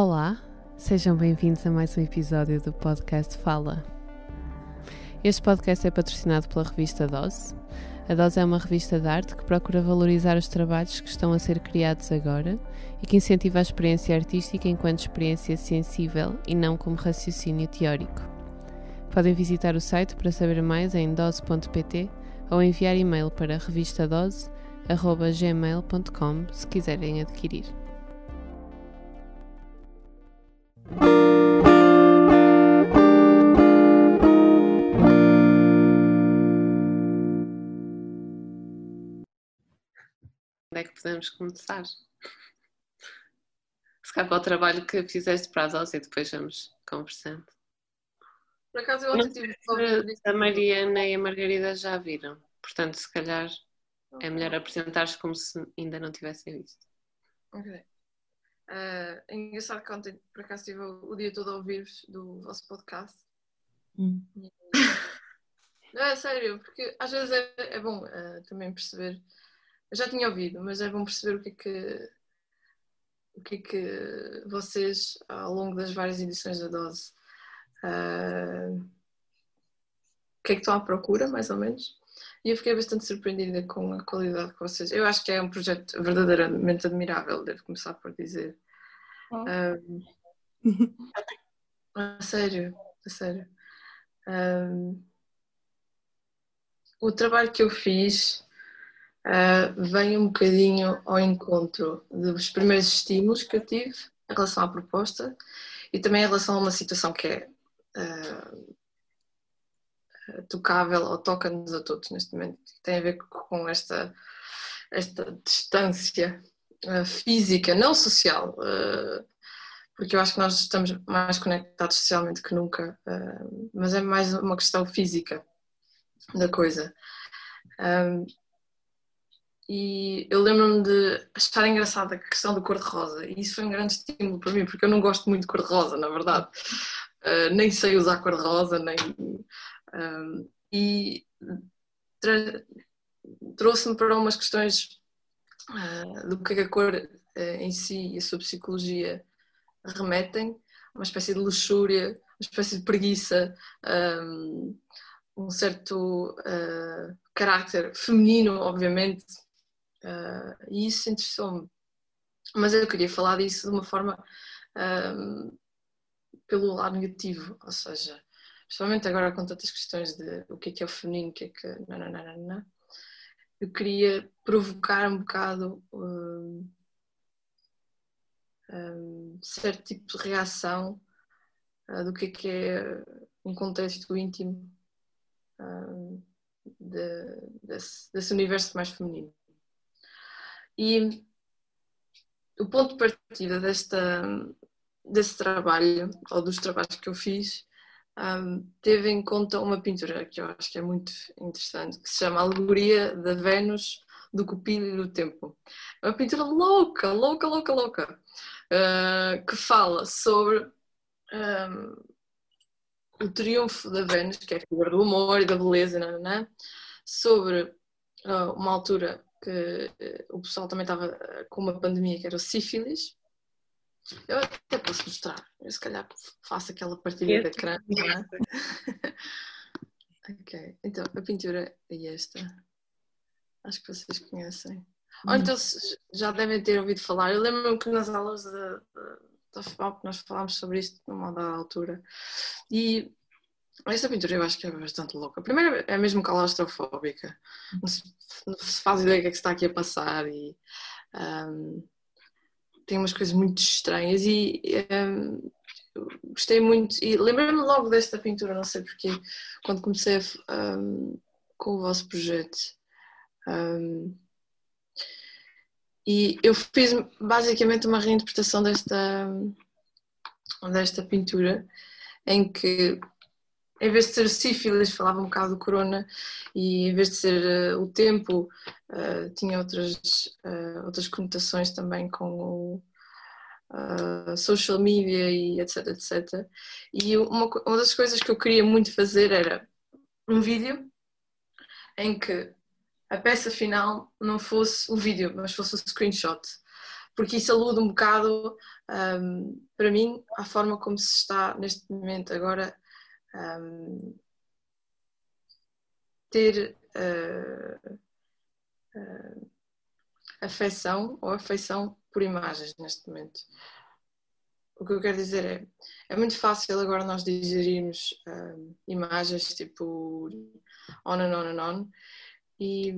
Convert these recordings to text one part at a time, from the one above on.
Olá, sejam bem-vindos a mais um episódio do podcast Fala. Este podcast é patrocinado pela revista Dose. A Dose é uma revista de arte que procura valorizar os trabalhos que estão a ser criados agora e que incentiva a experiência artística enquanto experiência sensível e não como raciocínio teórico. Podem visitar o site para saber mais em dose.pt ou enviar e-mail para revistadose.gmail.com se quiserem adquirir. Onde é que podemos começar? Se calhar para o trabalho que fizeste para a dose e depois vamos conversando. Por acaso eu ontem tive A Mariana e a Margarida já viram, portanto, se calhar é melhor apresentares como se ainda não tivessem visto. Ok. Uh, é engraçado que ontem, por acaso, estive o, o dia todo a ouvir-vos do vosso podcast. Hum. Não, é sério, porque às vezes é, é bom uh, também perceber. Eu já tinha ouvido, mas é bom perceber o que é que, o que, é que vocês, ao longo das várias edições da Dose, uh, o que é que estão à procura, mais ou menos. E eu fiquei bastante surpreendida com a qualidade que vocês. Eu acho que é um projeto verdadeiramente admirável, devo começar por dizer. Oh. Um, a sério, a sério. Um, o trabalho que eu fiz uh, vem um bocadinho ao encontro dos primeiros estímulos que eu tive em relação à proposta e também em relação a uma situação que é uh, tocável ou toca-nos a todos neste momento. Tem a ver com esta, esta distância uh, física, não social, uh, porque eu acho que nós estamos mais conectados socialmente que nunca, uh, mas é mais uma questão física da coisa. Um, e eu lembro-me de achar engraçada a questão do cor-de-rosa, e isso foi um grande estímulo para mim, porque eu não gosto muito de cor-de-rosa, na verdade. nem sei usar cor-de-rosa, nem um, e trouxe-me para umas questões uh, do que, é que a cor uh, em si e a sua psicologia remetem, uma espécie de luxúria, uma espécie de preguiça, um, um certo uh, caráter feminino, obviamente, e isso interessou-me. Mas eu queria falar disso de uma forma um, pelo lado negativo, ou seja, principalmente agora com tantas questões de o que é que é o feminino, o que é que. Não, eu queria provocar um bocado um, um, certo tipo de reação uh, do que é que é um contexto íntimo um, de, desse, desse universo mais feminino. E o ponto de partida desta, desse trabalho, ou dos trabalhos que eu fiz, um, teve em conta uma pintura que eu acho que é muito interessante, que se chama Alegoria da Vênus, do Cupido e do Tempo. É uma pintura louca, louca, louca, louca, uh, que fala sobre um, o triunfo da Vênus, que é a figura do amor e da beleza, não, não, não, sobre uh, uma altura que uh, o pessoal também estava com uma pandemia que era o sífilis, eu até posso mostrar. Eu se calhar faço aquela partilha de ecrã. É? ok, então a pintura é esta. Acho que vocês conhecem. Ou então já devem ter ouvido falar. Eu lembro-me que nas aulas da FAP nós falámos sobre isto numa dada altura. E esta pintura eu acho que é bastante louca. Primeiro é mesmo claustrofóbica. Não se, não se faz ideia do que é que está aqui a passar e um, tem umas coisas muito estranhas e um, gostei muito e lembrei-me logo desta pintura, não sei porquê, quando comecei um, com o vosso projeto. Um, e eu fiz basicamente uma reinterpretação desta, desta pintura em que em vez de ser sífilis, falava um bocado do corona, e em vez de ser uh, o tempo, uh, tinha outras, uh, outras conotações também com o social media e etc, etc. E uma, uma das coisas que eu queria muito fazer era um vídeo em que a peça final não fosse o vídeo, mas fosse o screenshot. porque isso alude um bocado, um, para mim, à forma como se está neste momento agora um, ter uh, uh, afeição ou afeição por imagens neste momento. O que eu quero dizer é, é muito fácil agora nós digerirmos uh, imagens tipo on and on and on e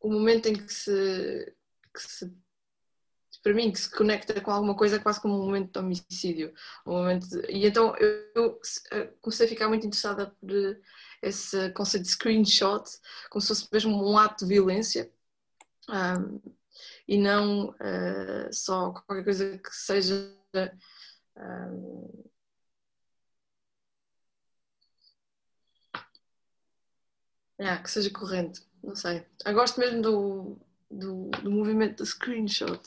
o momento em que se, que se para mim, que se conecta com alguma coisa quase como um momento de homicídio. Um momento de... E então eu, eu, eh, comecei a ficar muito interessada por esse conceito de screenshot, como se fosse mesmo um ato de violência. Um, e não uh, só qualquer coisa que seja um, yeah, que seja corrente, não sei. Eu gosto mesmo do, do, do movimento do screenshot.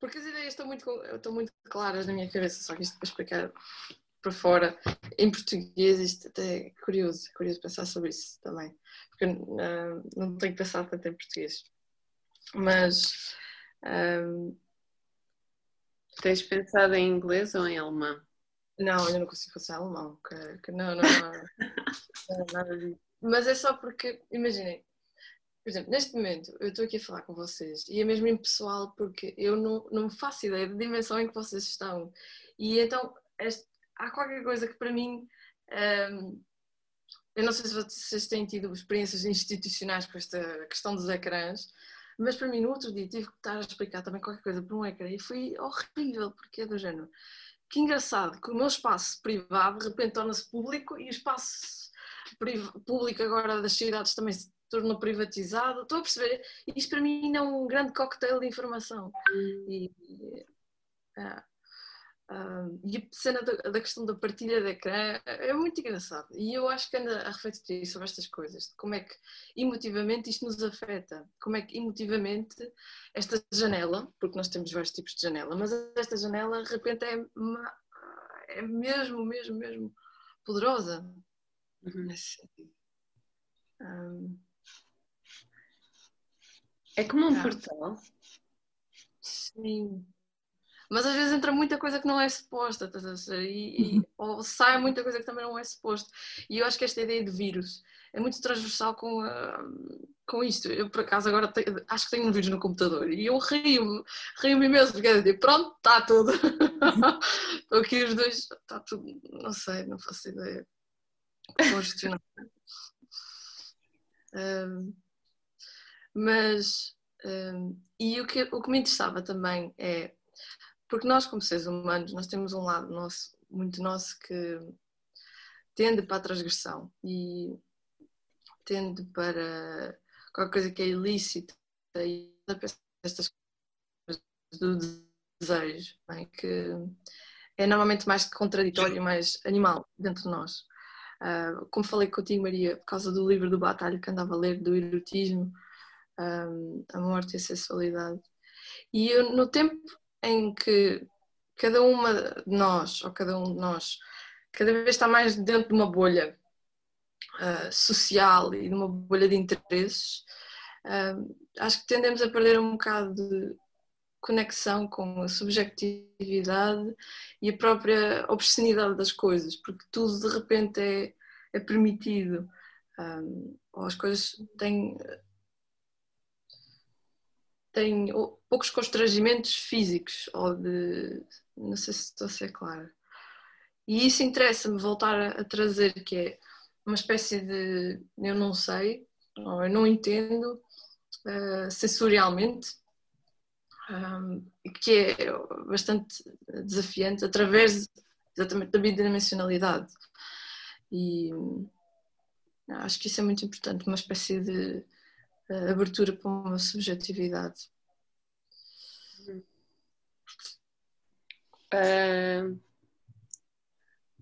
Porque as ideias estão muito, estão muito claras na minha cabeça, só que isto para explicar para fora em português, isto até é curioso, é curioso pensar sobre isso também, porque uh, não tenho pensado tanto em português. Mas. Um, Tens pensado em inglês ou em alemão? Não, eu não consigo pensar em alemão, que, que não, não, não, não, nada disso. Mas é só porque, imaginem, por exemplo, neste momento eu estou aqui a falar com vocês e é mesmo impessoal porque eu não, não faço ideia da dimensão em que vocês estão. E então este, há qualquer coisa que para mim. Um, eu não sei se vocês têm tido experiências institucionais com esta questão dos ecrãs, mas para mim no outro dia tive que estar a explicar também qualquer coisa por um ecrã e foi horrível, porque é do género. Que engraçado que o meu espaço privado de repente torna-se público e o espaço público agora das cidades também tornou privatizado. Estou a perceber? Isto para mim é um grande cocktail de informação. E, ah, ah, e a cena da, da, questão da partilha de ecrã é muito engraçado. E eu acho que anda a refletir sobre estas coisas. Como é que emotivamente isto nos afeta? Como é que emotivamente esta janela, porque nós temos vários tipos de janela, mas esta janela de repente é, uma, é mesmo, mesmo, mesmo poderosa. Uhum. Nesse sentido. Um, é como um portal. Sim. Mas às vezes entra muita coisa que não é suposta, e, e, ou sai muita coisa que também não é suposto. E eu acho que esta ideia de vírus é muito transversal com, uh, com isto. Eu, por acaso, agora acho que tenho um vírus no computador e eu rio-me, rio-me imenso, porque é dizer, pronto, está tudo. Estou aqui os dois, está tudo, não sei, não faço ideia. Congestionado. Um, mas, um, e o que, o que me interessava também é, porque nós como seres humanos, nós temos um lado nosso, muito nosso que tende para a transgressão e tende para qualquer coisa que é ilícita e estas coisas do desejo, é? que é normalmente mais contraditório, mais animal dentro de nós. Uh, como falei contigo, Maria, por causa do livro do Batalha que andava a ler, do erotismo, a morte e a sexualidade. E eu, no tempo em que cada uma de nós, ou cada um de nós, cada vez está mais dentro de uma bolha uh, social e de uma bolha de interesses, uh, acho que tendemos a perder um bocado de conexão com a subjetividade e a própria obscenidade das coisas, porque tudo de repente é, é permitido, um, ou as coisas têm tem poucos constrangimentos físicos ou de. Não sei se estou a ser clara. E isso interessa-me voltar a, trazer, que é uma espécie de eu não sei, ou eu não entendo uh, sensorialmente, um, que é bastante desafiante através exatamente da bidimensionalidade. E acho que isso é muito importante, uma espécie de abertura para uma subjetividade. Uh,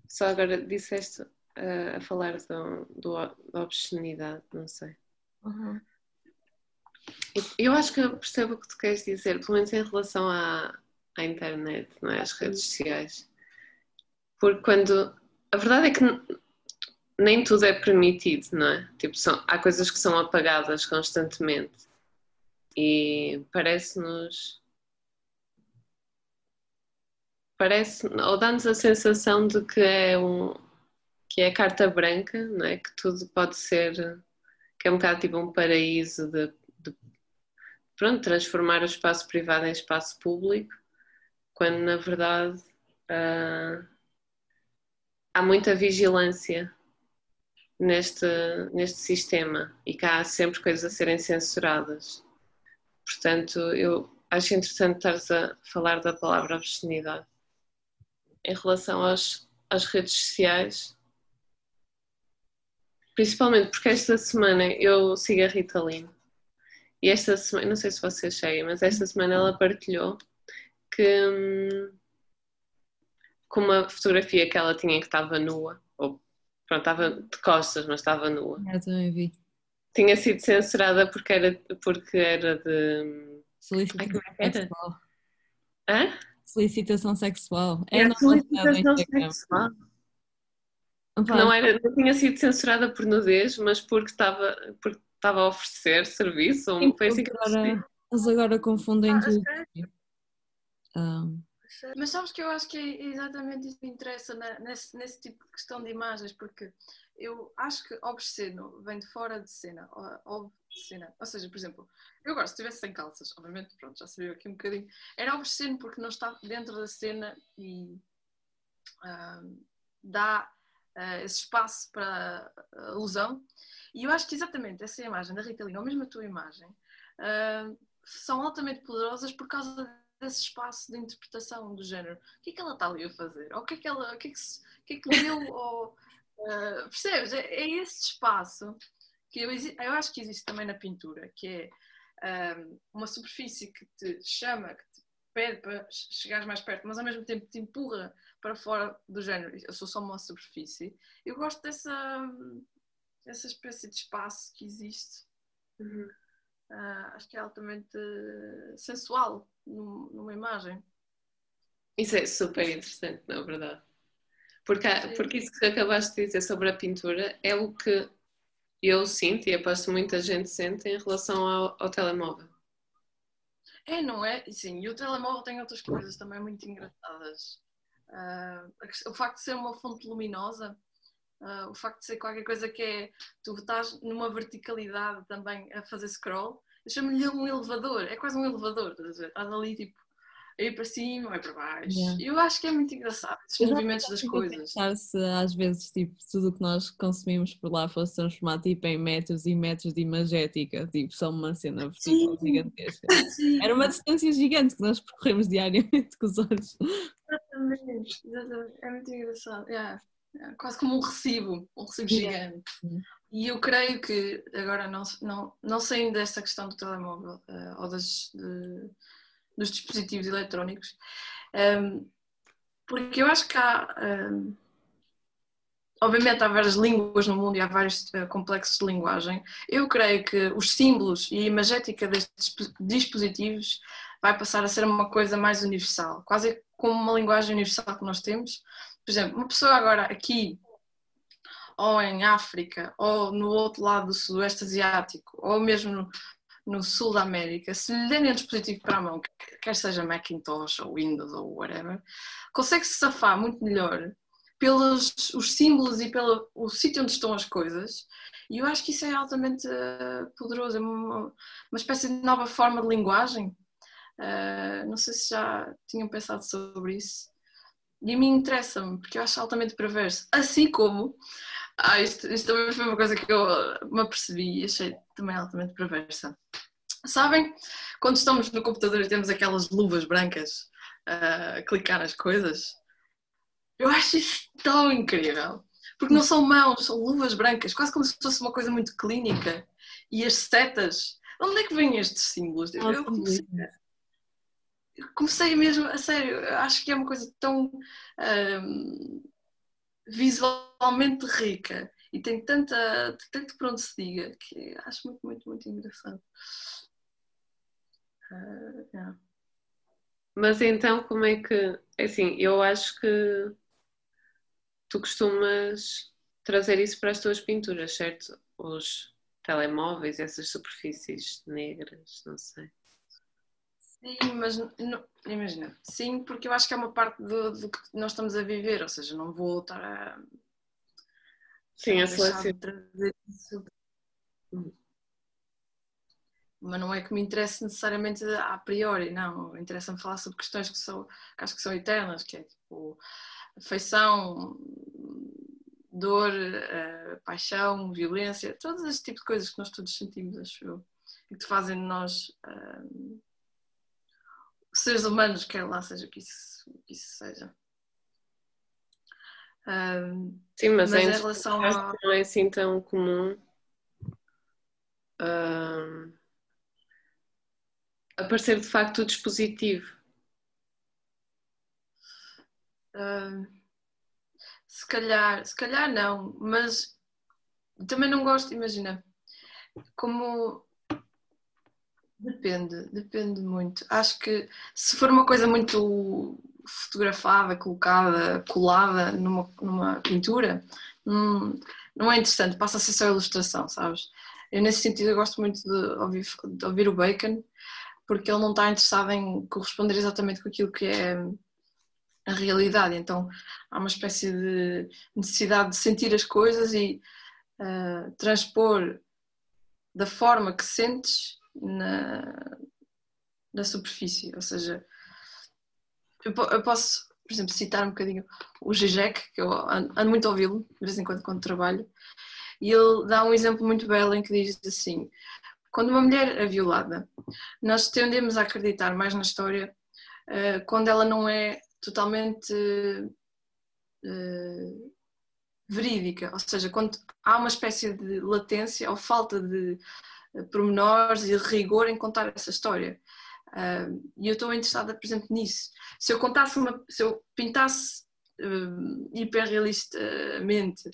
só agora disseste uh, a falar do, do, da obscenidade, não sei. Uhum. Eu acho que eu percebo o que tu queres dizer, pelo menos em relação à, à internet, não é? às redes sociais. Porque quando. A verdade é que nem tudo é permitido, não é? Tipo, são, há coisas que são apagadas constantemente e parece-nos. Parece, ou dá-nos a sensação de que é um que é carta branca, não é? Que tudo pode ser, que é um bocado tipo um paraíso de, de pronto, transformar o espaço privado em espaço público, quando na verdade uh, há muita vigilância neste, neste sistema e que há sempre coisas a serem censuradas. Portanto, eu acho interessante estares a falar da palavra obscenidade. Em relação às redes sociais, principalmente porque esta semana eu sigo a Rita Lee e esta semana, não sei se vocês seguem, mas esta semana ela partilhou que hum, com uma fotografia que ela tinha que estava nua, pronto, estava de costas, mas estava nua. Eu também vi. Tinha sido censurada porque era, porque era de. Solicitação Ai, sexual. Hã? Solicitação sexual. É, é solicitação sexual. Não, era, não tinha sido censurada por nudez, mas porque estava, porque estava a oferecer serviço. Sim, foi assim que agora, Eles agora confundem ah, tudo. Um. Mas sabes que eu acho que é exatamente isso que me interessa nesse, nesse tipo de questão de imagens, porque eu acho que obsceno vem de fora de cena, obscena. Ou seja, por exemplo, eu agora se estivesse sem calças, obviamente, pronto, já sabia aqui um bocadinho, era obsceno porque não está dentro da cena e uh, dá uh, esse espaço para a alusão. E eu acho que exatamente essa imagem da Rita Lee, ou mesmo a tua imagem, uh, são altamente poderosas por causa desse espaço de interpretação do género. O que é que ela está ali a fazer? Ou o que é que ela, o que é que, o que, é que leu? ou, uh, percebes? É, é esse espaço que eu, eu acho que existe também na pintura, que é um, uma superfície que te chama, que te pede para chegares mais perto, mas ao mesmo tempo te empurra para fora do género. Eu sou só uma superfície. Eu gosto dessa, dessa espécie de espaço que existe. Uhum. Uh, acho que é altamente sensual numa imagem. Isso é super interessante, não é verdade? Porque, porque isso que acabaste de dizer sobre a pintura é o que eu sinto e aposto muita gente sente em relação ao, ao telemóvel. É, não é? Sim, e o telemóvel tem outras coisas também muito engraçadas. Uh, o facto de ser uma fonte luminosa, uh, o facto de ser qualquer coisa que é. Tu estás numa verticalidade também a fazer scroll, chamo-lhe um elevador, é quase um elevador, estás, estás ali tipo a ir para cima, vai para baixo. Yeah. Eu acho que é muito engraçado esses movimentos das coisas. Pensar se às vezes tipo, tudo o que nós consumimos por lá fosse transformado tipo, em metros e metros de imagética, tipo, só uma cena vertical gigantesca. Sim. Era uma distância gigante que nós percorremos diariamente com os olhos. Exatamente, exatamente. é muito engraçado. Yeah. Yeah. Quase como um recibo, um recibo gigante. E eu creio que, agora não, não, não saindo dessa questão do telemóvel uh, ou das, de, dos dispositivos eletrónicos, um, ehm, porque eu acho que há. Um, ehm, obviamente há várias línguas no mundo e há vários uh, complexos de linguagem. Eu creio que os símbolos e a imagética destes dispositivos vai passar a ser uma coisa mais universal, quase como uma linguagem universal que nós temos. Por exemplo, uma pessoa agora aqui ou em África, ou no outro lado do Sudoeste Asiático, ou mesmo no, Sul da América, se lhe derem um dispositivo para a mão, quer seja Macintosh ou Windows ou whatever, consegue se safar muito melhor pelos os símbolos e pelo o sítio onde estão as coisas. E eu acho que isso é altamente uh, poderoso, é uma, uma espécie de nova forma de linguagem. Uh, não sei se já tinham pensado sobre isso. E a mim interessa-me, porque eu acho altamente perverso. Assim como ah, isto, isto também foi uma coisa que eu me apercebi e achei também altamente perversa. Sabem, quando estamos no computador e temos aquelas luvas brancas a clicar nas coisas, eu acho isso tão incrível. Porque não são mãos, são luvas brancas, quase como se fosse uma coisa muito clínica. E as setas, onde é que vêm estes símbolos? Eu comecei, comecei mesmo, a sério, acho que é uma coisa tão. Um, visualmente rica e tem tanta, tanto por onde se diga que acho muito, muito, muito engraçado. Uh, yeah. Mas então, como é que. É assim, eu acho que tu costumas trazer isso para as tuas pinturas, certo? Os telemóveis, essas superfícies negras, não sei. Sim, mas não, imagina, sim, porque eu acho que é uma parte do, do, que nós estamos a viver, ou seja, não vou estar a. Sim, a selecionar. Mas não é que me interesse necessariamente a priori, não. Interessa-me falar sobre questões que, são, que acho que são eternas, que é tipo afeição, dor, uh, paixão, violência, todos estes tipos de coisas que nós todos sentimos, acho eu, e que fazem de nós uh, seres humanos, quer lá seja que isso, que isso seja. Uh, Sim, mas, mas em relação a... não é assim tão comum aparecer de facto o dispositivo. se calhar, se calhar não, mas também não gosto, imagina, como depende, depende muito. Acho que se for uma coisa muito fotografada, colocada, colada numa, numa pintura, não, não é interessante, passa a ser só ilustração, sabes? Eu nesse sentido eu gosto muito de ouvir, de ouvir o Bacon, porque ele não está interessado em corresponder exatamente com aquilo que é a realidade. Então há uma espécie de necessidade de sentir as coisas e uh, transpor da forma que sentes na, na superfície. Ou seja, eu, eu, posso, por exemplo, citar um bocadinho o Zizek, que eu ando, ando muito a ouvi-lo de vez em quando quando trabalho, e ele dá um exemplo muito belo em que diz assim: quando uma mulher é violada, nós tendemos a acreditar mais na história uh, quando ela não é totalmente uh, verídica, ou seja, quando há uma espécie de latência ou falta de pormenores e rigor em contar essa história. E eu estou interessada, por exemplo, nisso. Se eu contasse uma, se eu pintasse uh, hiperrealistamente,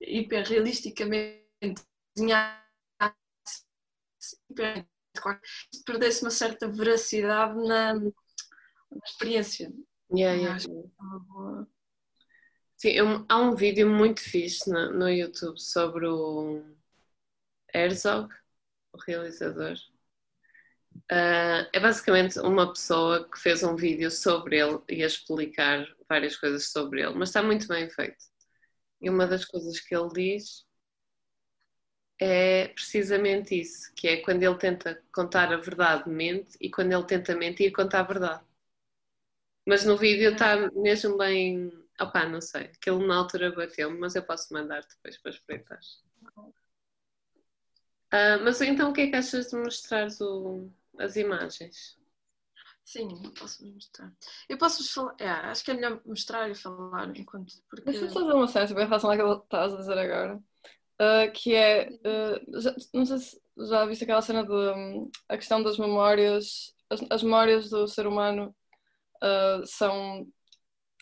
hiperrealisticamente, desenhasse perdesse uma certa veracidade na, na experiência. Yeah, yeah. É. Sim, eu, há um vídeo muito fixe no, no YouTube sobre o Herzog, realizador. Uh, é basicamente uma pessoa que fez um vídeo sobre ele e a explicar várias coisas sobre ele, mas está muito bem feito. E uma das coisas que ele diz é precisamente isso, que é quando ele tenta contar a verdade, mente, e quando ele tenta mentir, conta a verdade. Mas no vídeo está mesmo bem. Opá, não sei. Aquilo na altura bateu-me, mas eu posso mandar depois para espreitar. Uh, mas então o que é que achas de mostrar as imagens? Sim, posso mostrar. Eu posso falar, é, acho que é melhor mostrar e falar enquanto. Porque... Deixa-me fazer uma bem em relação àquilo que estás a dizer agora uh, que é, uh, já, não sei se já viste aquela cena de um, a questão das memórias, as, as memórias do ser humano uh, são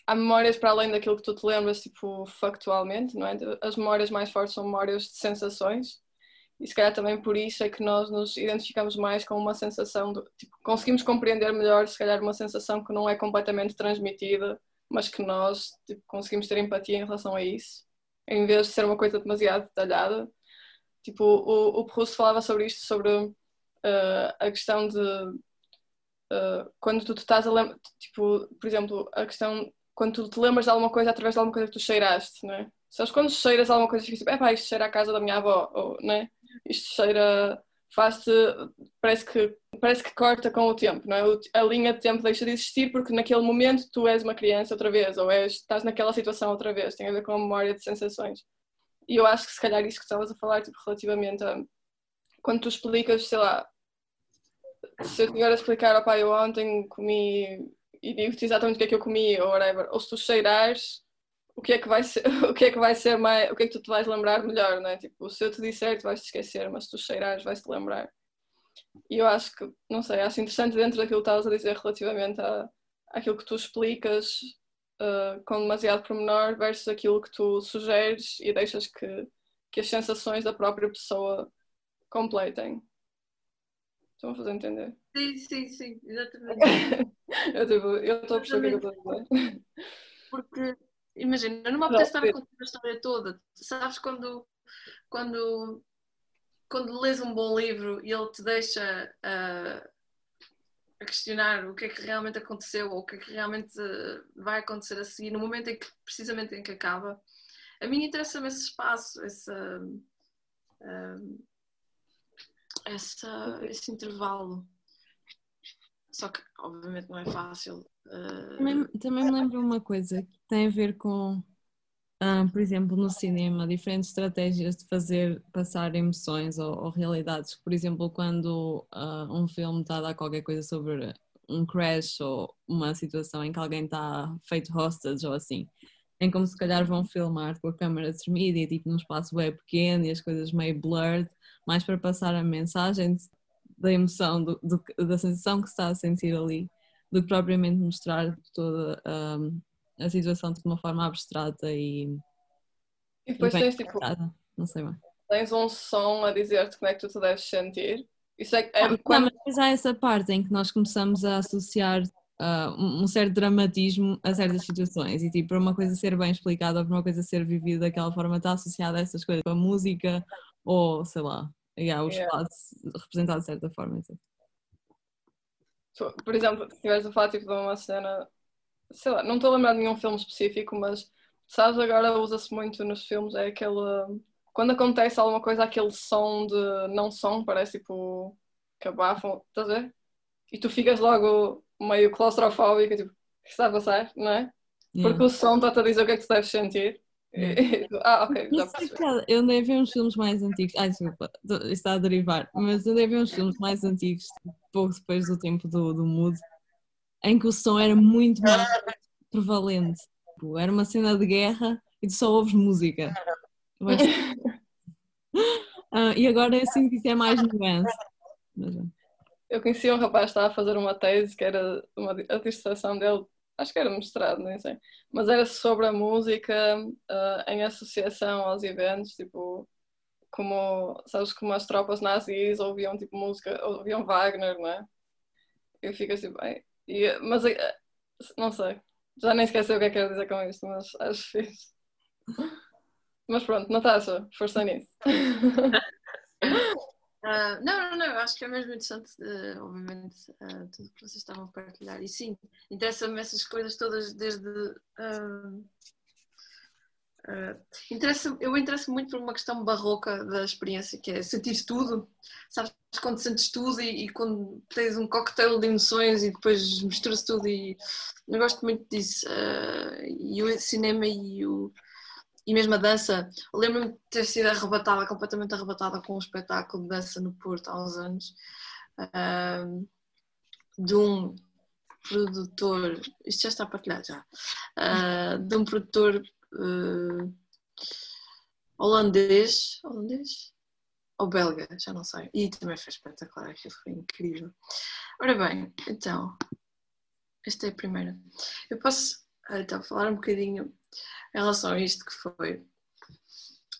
há memórias para além daquilo que tu te lembras, tipo, factualmente, não é? As memórias mais fortes são memórias de sensações, e se calhar também por isso é que nós nos identificamos mais com uma sensação, de, tipo, conseguimos compreender melhor, se calhar, uma sensação que não é completamente transmitida, mas que nós tipo, conseguimos ter empatia em relação a isso em vez de ser uma coisa demasiado detalhada. Tipo, o, o Proust falava sobre isto, sobre uh, a questão de uh, quando tu estás a lembrar, tipo, por exemplo, a questão quando tu te lembras de alguma coisa através de alguma coisa que tu cheiraste, não é? Sabes quando cheiras alguma coisa, ficas tipo, é pá, isto cheira a casa da minha avó, ou, não é? Isto cheira, faz-te, parece que, parece que corta com o tempo, não é? A linha de tempo deixa de existir porque naquele momento tu és uma criança outra vez, ou és, estás naquela situação outra vez, tem a ver com a memória de sensações. E eu acho que se calhar isso que estavas a falar, tipo, relativamente a quando tu explicas, sei lá, se eu estiver a explicar, opá, eu ontem comi e digo-te exatamente o que é que eu comi, ou whatever, ou se tu cheirares, o que é que vai ser, o que é que vai ser mais, o que é que tu te vais lembrar melhor, não é? Tipo, se eu te disser, tu vais te esquecer, mas se tu cheirares, vais-te lembrar. E eu acho que, não sei, acho interessante dentro daquilo que estavas a dizer relativamente a, àquilo que tu explicas uh, com demasiado pormenor versus aquilo que tu sugeres e deixas que, que as sensações da própria pessoa completem. Estão a fazer entender? Sim, sim, sim, exatamente. eu tipo, estou a perceber o que eu estou a dizer. Porque imagina, não me apetece estar a contar a história toda. Sabes quando, quando, quando lês um bom livro e ele te deixa uh, a questionar o que é que realmente aconteceu ou o que é que realmente vai acontecer a seguir, no momento em que, precisamente em que acaba. A mim interessa-me esse espaço, esse, uh, essa, esse intervalo. Só que, obviamente, não é fácil. Uh... Também, também me lembro uma coisa que tem a ver com, uh, por exemplo, no cinema, diferentes estratégias de fazer passar emoções ou, ou realidades. Por exemplo, quando uh, um filme está a dar qualquer coisa sobre um crash ou uma situação em que alguém está feito hostage ou assim, em como se calhar vão filmar com a câmera tremida e tipo num espaço bem pequeno e as coisas meio blurred, mais para passar a mensagem da emoção, do, do, da sensação que se está a sentir ali, do que propriamente mostrar toda um, a situação de uma forma abstrata e. E depois e tens tipo. Não sei bem. Tens um som a dizer-te como é que tu te deves sentir. Isso é, é não, quando... mas há essa parte em que nós começamos a associar uh, um certo dramatismo a certas situações e tipo, para uma coisa ser bem explicada ou para uma coisa ser vivida daquela forma está associada a essas coisas, a música ou sei lá, yeah, o espaço yeah. representado de certa forma. Assim. Por exemplo, se estiveres a falar tipo, de uma cena, sei lá, não estou a lembrar de nenhum filme específico, mas sabes, agora usa-se muito nos filmes, é aquele. Quando acontece alguma coisa, aquele som de não som, parece tipo que abafam, estás a ver? E tu ficas logo meio claustrofóbica, tipo, o que está a passar, não é? Yeah. Porque o som está-te a dizer o que é que tu deves sentir. ah, ok. Eu andei a ver uns filmes mais antigos. Ai, desculpa, está a derivar. Mas eu andei a ver uns filmes mais antigos, pouco depois do tempo do, do Mood, em que o som era muito mais prevalente. Tipo, era uma cena de guerra e tu só ouves música. Ah, e agora eu sinto que isso é mais nuance. Mas, eu conheci um rapaz que estava a fazer uma tese que era uma, a dissertação dele, acho que era mestrado, nem sei, mas era sobre a música uh, em associação aos eventos, tipo, como, sabes, como as tropas nazis ouviam tipo música, ouviam Wagner, não é? Eu fico assim, bem, e, mas uh, não sei, já nem esqueci o que é que quero dizer com isto, mas acho fixe. Mas pronto, Natasha, força nisso. Uh, não, não, não, acho que é mesmo interessante, uh, obviamente, uh, tudo que vocês estavam a partilhar. E sim, interessa-me essas coisas todas desde. interessa eu interesso muito por uma questão barroca da experiência, que é sentir tudo. Sabes, quando sentes tudo e, e quando tens um cocktail de emoções e depois misturas tudo. E eu gosto muito disso. e o cinema e o e mesmo a dança, lembro-me de ter sido arrebatada, completamente arrebatada com um espetáculo de dança no Porto há uns anos, de um produtor, isto já está partilhado já, uh, de um produtor uh, holandês, holandês? Ou belga, já não sei. E também foi espetacular, aquilo foi incrível. Ora bem, então, esta é a primeira. Eu posso então falar um bocadinho em relação a isto que foi.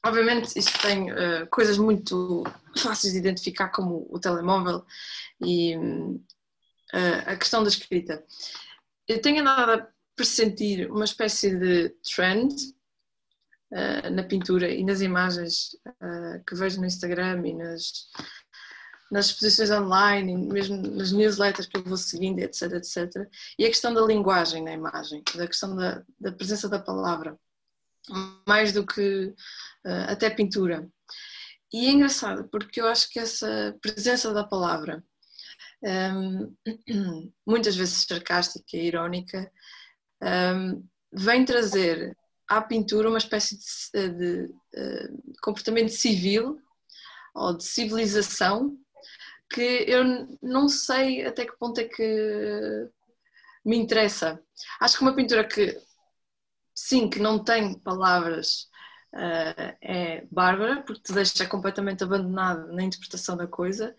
Obviamente, isto tem uh, coisas muito fáceis de identificar, como o telemóvel e uh, a questão da escrita. Eu tenho andado a pressentir uma espécie de trend uh, na pintura e nas imagens que vejo no Instagram e nas, nas exposições online, mesmo nas newsletters que eu vou seguindo, etc, etc. E a questão da linguagem na imagem, da questão da, da presença da palavra mais do que uh, até pintura. E é engraçado porque eu acho que essa presença da palavra, um, ehm, muitas vezes sarcástica e irónica, um, ehm, vem trazer à pintura uma espécie de, de, de, eh, comportamento civil ou de civilização que eu não sei até que ponto é que me interessa. Acho que uma pintura que sim, que não tem palavras, uh, é bárbara, porque te deixa completamente abandonado na interpretação da coisa.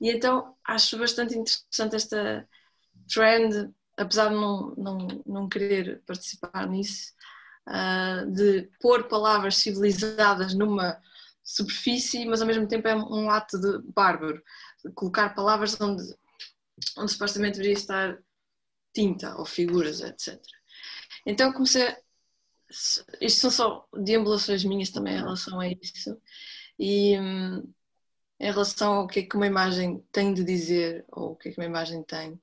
E então acho bastante interessante esta trend, apesar de não, não, não querer participar nisso, uh, de pôr palavras civilizadas numa superfície, mas ao mesmo tempo é um ato de bárbaro, colocar palavras onde, onde supostamente deveria estar tinta ou figuras, etc. Então comecei isto são só deambulações minhas também em relação a isso. E hum, em relação ao que é que uma imagem tem de dizer ou o que é que uma imagem tem.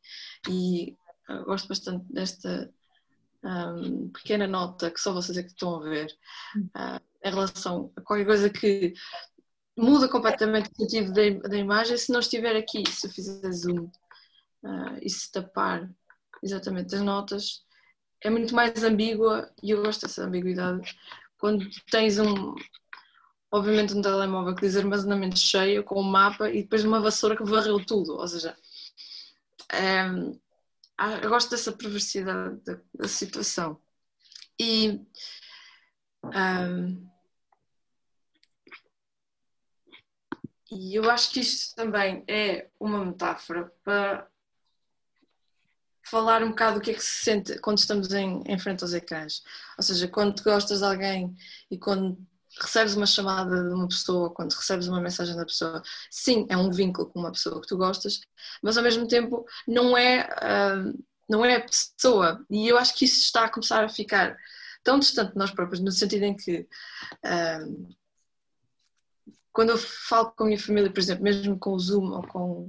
E gosto bastante desta um, pequena nota que só vocês é que estão a ver uh, em relação a qualquer coisa que muda completamente o sentido da, da imagem se não estiver aqui, se eu fizer zoom uh, e se tapar exatamente as notas, é muito mais ambígua e eu gosto dessa ambiguidade. Quando tens um obviamente um telemóvel que diz armazenamento cheio com um mapa e depois uma vassoura que varreu tudo, ou seja é, eu gosto dessa perversidade da, da situação. E um, e eu acho que isto também é uma metáfora para falar um bocado do que é que se sente quando estamos em, em frente aos ecrãs. Ou seja, quando gostas de alguém e quando recebes uma chamada de uma pessoa, quando recebes uma mensagem da pessoa, sim, é um vínculo com uma pessoa que tu gostas, mas ao mesmo tempo não é, uh, não é a pessoa. E eu acho que isso está a começar a ficar tão distante de nós próprios, no sentido em que. Uh, quando eu falo com a minha família, por exemplo, mesmo com o Zoom ou com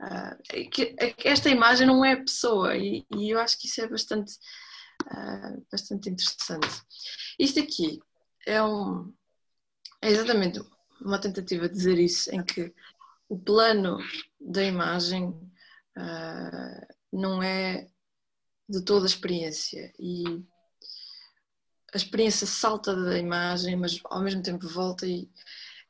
Uh, que, esta imagem não é pessoa e, e, eu acho que isso é bastante, uh, bastante interessante. Isto aqui é, um, é exatamente uma tentativa de dizer isso, em que o plano da imagem uh, não é de toda a experiência e a experiência salta da imagem, mas ao mesmo tempo volta e,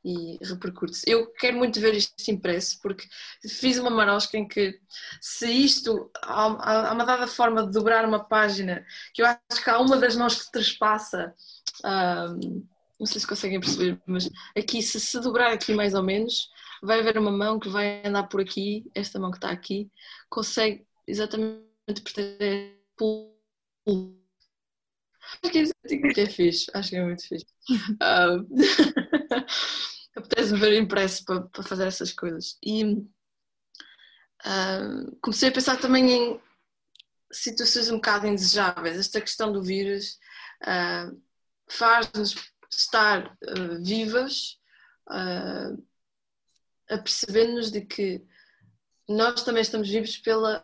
e repercute-se. Eu quero muito ver isto impresso porque fiz uma marosca em que se isto, há uma dada forma de dobrar uma página, que eu acho que há uma das mãos que trespassa, não sei se conseguem perceber, mas aqui, se se dobrar aqui mais ou menos, vai haver uma mão que vai andar por aqui, esta mão que está aqui, consegue exatamente proteger Acho que é, é fixe, acho que é muito fixe. Um, apetece-me ver impresso para, para fazer essas coisas. E uh, comecei a pensar também em situações um bocado indesejáveis. Esta questão do vírus uh, faz-nos estar uh, vivas, a perceber-nos de que nós também estamos vivos pela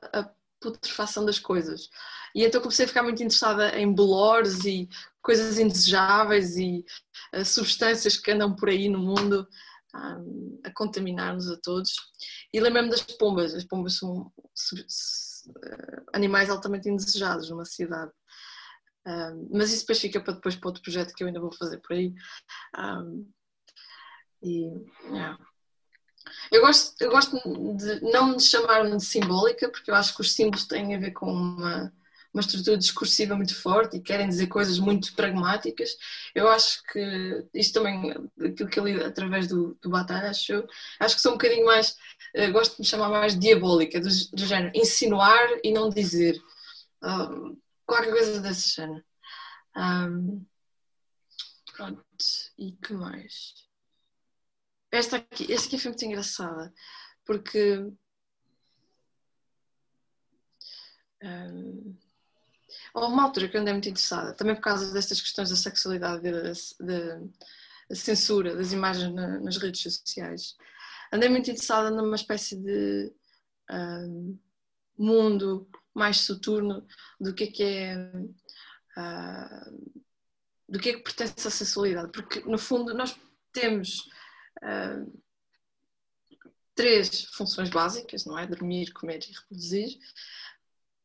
putrefação das coisas. E então comecei a ficar muito interessada em bolores e coisas indesejáveis e uh, substâncias que andam por aí no mundo um, a contaminar-nos a todos. E lembro-me das pombas. As pombas são uh, animais altamente indesejados numa cidade. Um, mas isso depois fica para depois para outro projeto que eu ainda vou fazer por aí. Um, e, yeah. Eu gosto, eu gosto de não de chamar de simbólica, porque eu acho que os símbolos têm a ver com uma, uma estrutura discursiva muito forte e querem dizer coisas muito pragmáticas. Eu acho que isto também, aquilo que eu li através do, do Batalha, acho, acho que sou um bocadinho mais, uh, gosto de me chamar mais diabólica, do, do género insinuar e não dizer. Um, qualquer coisa desse género. Um, pronto, e que mais? Esta aqui, esta aqui foi muito engraçada, porque. Houve uma altura que eu andei muito interessada, também por causa destas questões da sexualidade da, censura das imagens na, nas redes sociais. Andei muito interessada numa espécie de um, mundo mais soturno do que é que é. Uh, do que é que pertence à sexualidade, porque no fundo nós temos uh, três funções básicas, não é? Dormir, comer e reproduzir.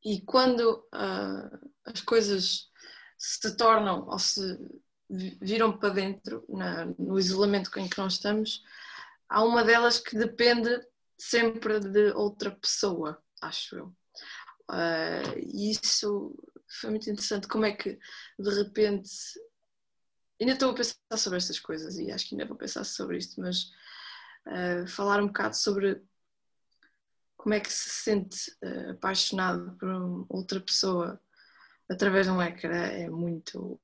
E quando uh, as coisas se tornam ou se viram para dentro, na, no isolamento em que nós estamos, há uma delas que depende sempre de outra pessoa, acho eu. Uh, e isso foi muito interessante, como é que de repente ainda estou a pensar sobre estas coisas e acho que ainda vou pensar sobre isto, mas uh, falar um bocado sobre como é que se sente uh, apaixonado por outra pessoa através de um ecrã é muito.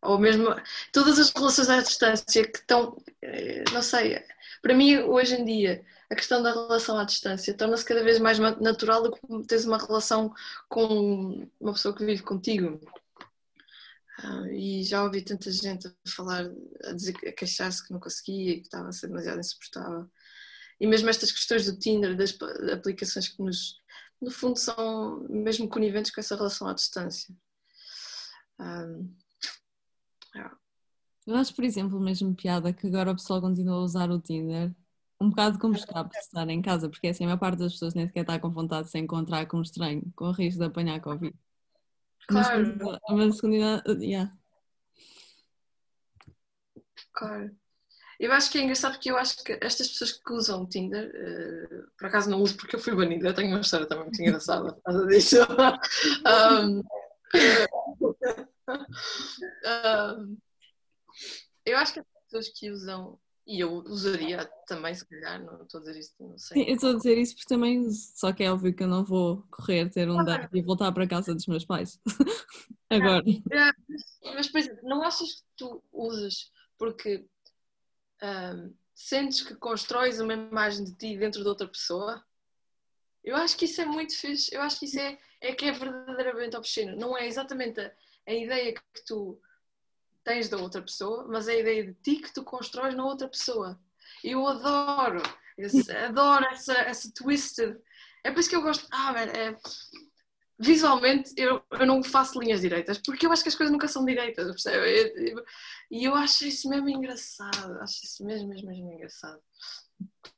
Ou mesmo todas as relações à distância que estão, eh, não sei, para mim hoje em dia a questão da relação à distância torna-se cada vez mais natural do que teres uma relação com uma pessoa que vive contigo. Uh, e já ouvi tanta gente a falar, a dizer a queixar-se que não conseguia que estava a ser demasiado insuportável. E mesmo estas questões do Tinder, das aplicações que nos, no fundo, são mesmo coniventes com essa relação à distância. Um, yeah. Eu acho, por exemplo, mesmo piada que agora o pessoal continua a usar o Tinder um bocado como escape de estar em casa, porque assim a maior parte das pessoas nem sequer está com vontade de se encontrar com um estranho, com o risco de apanhar Covid. Claro. Mas, mas yeah. Claro. Eu acho que é engraçado porque eu acho que estas pessoas que usam o Tinder, uh, por acaso não uso porque eu fui banida, eu tenho uma história também muito engraçada por causa disso. um, um, eu acho que as pessoas que usam e eu usaria também, se calhar, não estou a dizer isso, não sei. Sim, eu estou a dizer isso porque também uso, só que é óbvio que eu não vou correr, ter um date e voltar para a casa dos meus pais. Agora. É, mas, por exemplo, não achas que tu usas porque um, sentes que constróis uma imagem de ti dentro de outra pessoa? Eu acho que isso é muito fixe, eu acho que isso é, é que é verdadeiramente obsceno. Não é exatamente a, a ideia que tu tens da outra pessoa, mas é a ideia de ti que tu constróis na outra pessoa. Eu adoro, esse, adoro essa, essa twisted. É por isso que eu gosto. Ah, man, é, visualmente eu, eu não faço linhas direitas, porque eu acho que as coisas nunca são direitas, percebe? E eu, eu, acho isso mesmo engraçado, acho isso mesmo, mesmo, mesmo engraçado.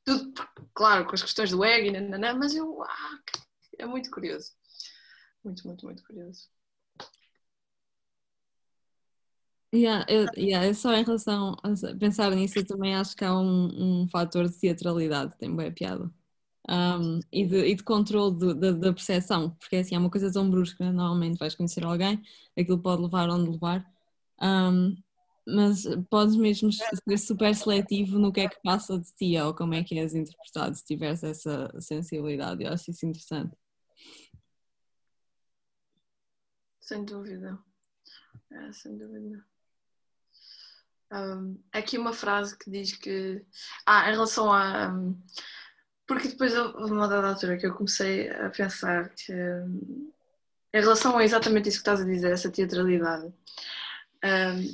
Tudo, claro, com as questões do ego e nananã, mas eu, ah, é muito curioso. Muito, muito, muito curioso. Yeah, yeah, só em relação a pensar nisso, eu também acho que há um, um fator de teatralidade, tem boa piada. Um, e, de, e de controle da percepção, porque assim, é uma coisa tão brusca, normalmente vais conhecer alguém, aquilo pode levar onde levar, um, mas podes mesmo ser super seletivo no que é que passa de ti ou como é que és interpretado se tiveres essa sensibilidade. Eu acho isso interessante. Sem dúvida. É, sem dúvida. Um, aqui uma frase que diz que. Ah, em relação a. Um, porque depois, a uma dada altura, que eu comecei a pensar que. Um, em relação a exatamente isso que estás a dizer, essa teatralidade.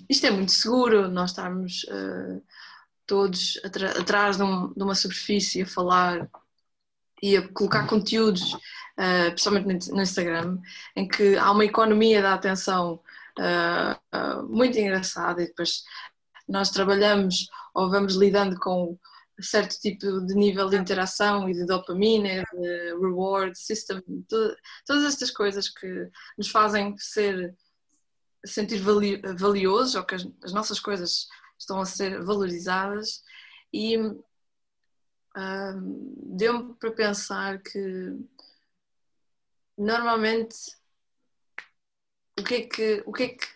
isto é muito seguro, nós estamos uh, todos atrás de, um, de, uma superfície a falar e a colocar conteúdos, uh, principalmente no Instagram, em que há uma economia da atenção uh, muito engraçada e depois nós trabalhamos ou vamos lidando com certo tipo de nível de interação e de dopamina, de reward system, todas estas coisas que nos fazem ser sentir valiosos ou que as, as nossas coisas estão a ser valorizadas. E um, deu-me para pensar que normalmente o que é que, o que, é, que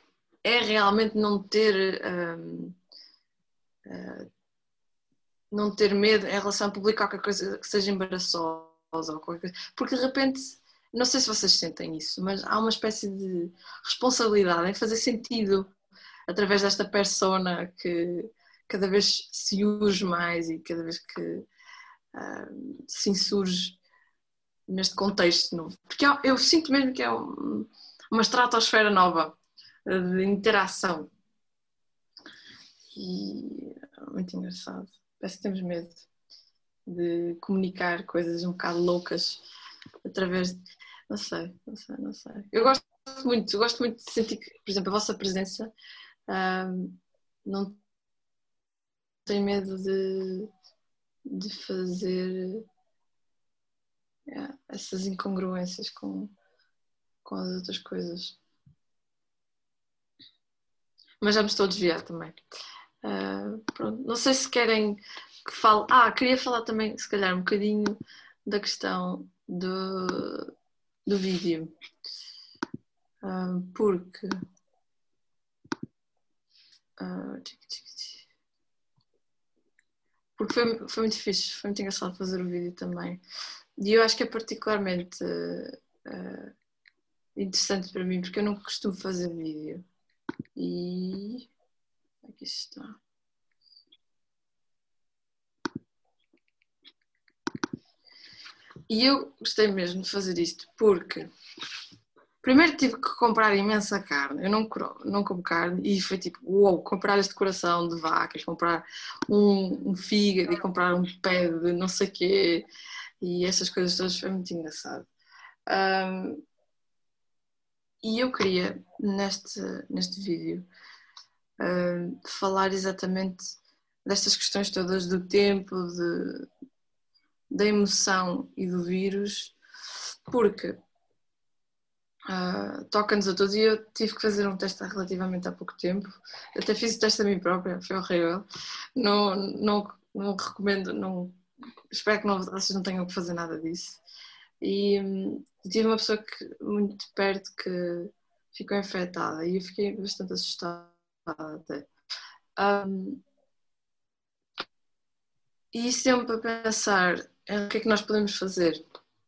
é realmente não ter um, uh, não ter medo em relação a publicar qualquer coisa que seja embaraçosa ou qualquer coisa. Porque de repente, não sei se vocês sentem isso, mas há uma espécie de responsabilidade em fazer sentido através desta persona que cada vez se urge mais e cada vez que uh, se insurge neste contexto novo. Porque eu, eu sinto mesmo que é um, uma estratosfera nova de interação e muito engraçado. Parece que temos medo de comunicar coisas um bocado loucas através de. Não sei, não sei, não sei. Eu gosto muito, gosto muito de sentir que, por exemplo, a vossa presença um, não tem medo de, de fazer yeah, essas incongruências com, com as outras coisas. Mas já me estou a desviar também. Uh, pronto. Não sei se querem que fale. Ah, queria falar também, se calhar, um bocadinho da questão do, do vídeo. Uh, porque. Uh, porque foi, foi muito fixe, foi muito engraçado fazer o vídeo também. E eu acho que é particularmente uh, interessante para mim, porque eu não costumo fazer vídeo. E Aqui está. E eu gostei mesmo de fazer isto porque Primeiro tive que comprar imensa carne. Eu não, não como carne e foi tipo, uou, comprar este coração de vacas, comprar um, um fígado e comprar um pé de não sei quê. E essas coisas todas foi muito engraçado. Um, e eu queria, neste, neste vídeo, um, falar exatamente destas questões todas do tempo, de, da emoção e do vírus, porque Uh, toca-nos a todos e eu tive que fazer um teste há relativamente há pouco tempo. Até fiz o teste a mim própria, foi horrível. Não, não, não recomendo, não, espero que não, vocês não tenham que fazer nada disso. E um, tive uma pessoa que, muito perto que ficou infectada e eu fiquei bastante assustada até. Um, e sempre a pensar o que é que nós podemos fazer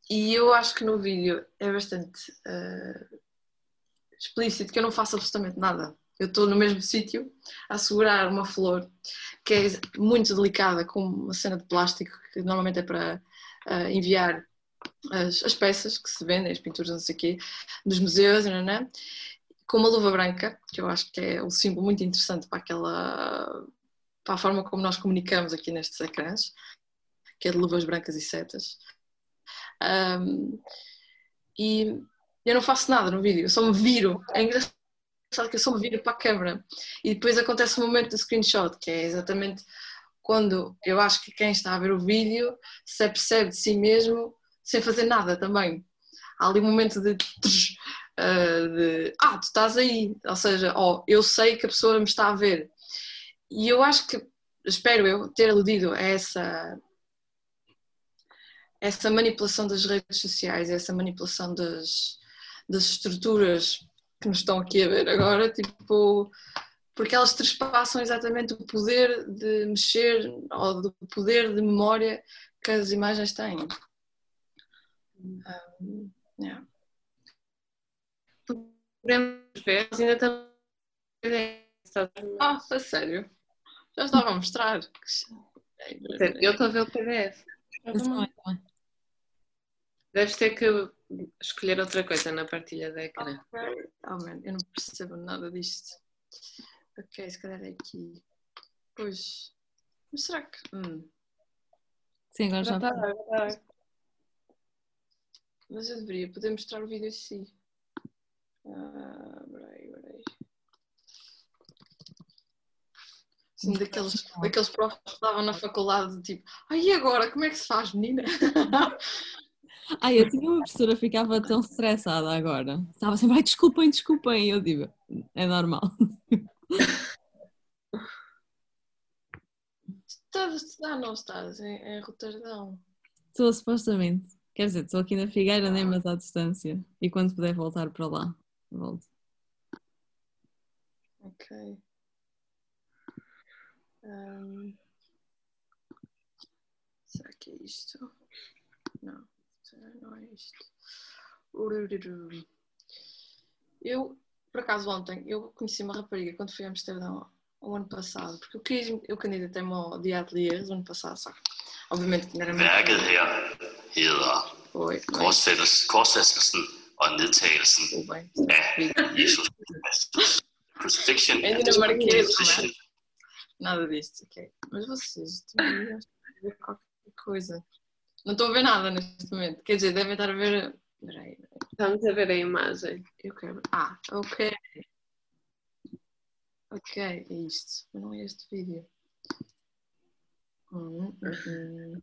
e eu acho que no vídeo é bastante uh, explícito que eu não faço absolutamente nada. Eu estou no mesmo sítio a segurar uma flor que é muito delicada, com uma cena de plástico que normalmente é para uh, enviar as, as, peças que se vendem, as pinturas, não sei o quê, dos museus, não, não, com uma luva branca, que eu acho que é um símbolo muito interessante para aquela para a forma como nós comunicamos aqui nestes ecrãs, que é de luvas brancas e setas. Um, e eu não faço nada no vídeo, eu só me viro. É engraçado que eu só me viro para a câmera. E depois acontece o momento do screenshot, que é exatamente quando eu acho que quem está a ver o vídeo se apercebe de si mesmo sem fazer nada também. Há ali um momento de, uh, de ah, tu estás aí, ou seja, oh, eu sei que a pessoa me está a ver. E eu acho que, espero eu, ter aludido a essa essa manipulação das redes sociais, essa manipulação das, das estruturas que nos estão aqui a ver agora, tipo, porque elas trespassam exatamente o poder de mexer ou do poder de memória que as imagens têm. Um, yeah. Podemos ver, ainda estamos. Ah, a sério? Já estava a mostrar. Eu estou a ver o PDF. Eu Deves ter que escolher outra coisa na partilha da ecrã. Okay. Oh, man, eu não percebo nada disto. Ok, se calhar é aqui. Pois. Mas será que. Hum. Sim, agora já. está. Mas eu deveria poder mostrar o vídeo assim. Ah, peraí, peraí. Sim, daqueles, daqueles profs que estavam na faculdade, tipo, ai, e agora? Como é que se faz, menina? Ai, eu tinha uma professora ficava tão estressada agora. Estava sempre, ai, desculpem, desculpem. Eu digo, é normal. Estás a estudar, não estás? Em, em Roterdão? Estou, supostamente. Quer dizer, estou aqui na Figueira, nem mas à distância. E quando puder voltar para lá, volto. Ok. Um... Será que é isto? Não não é isto. Eu, por acaso, ontem, eu conheci uma rapariga quando fui a Amsterdão o ano passado, porque eu, quis, eu candidatei-me ao dia atelier o ano passado, só obviamente que não era her hedder Oi, korsfæstelsen og nedtagelsen af Jesus Crucifixion dinamarquês, não é? Nada disto, ok. Mas vocês a ver qualquer coisa. Não estou a ver nada neste momento. Quer dizer, devem estar a ver. Peraí, peraí. Estamos a ver a imagem. Eu quero. Ah, ok. Ok, é isto. Mas não é este vídeo. Hum, hum, hum.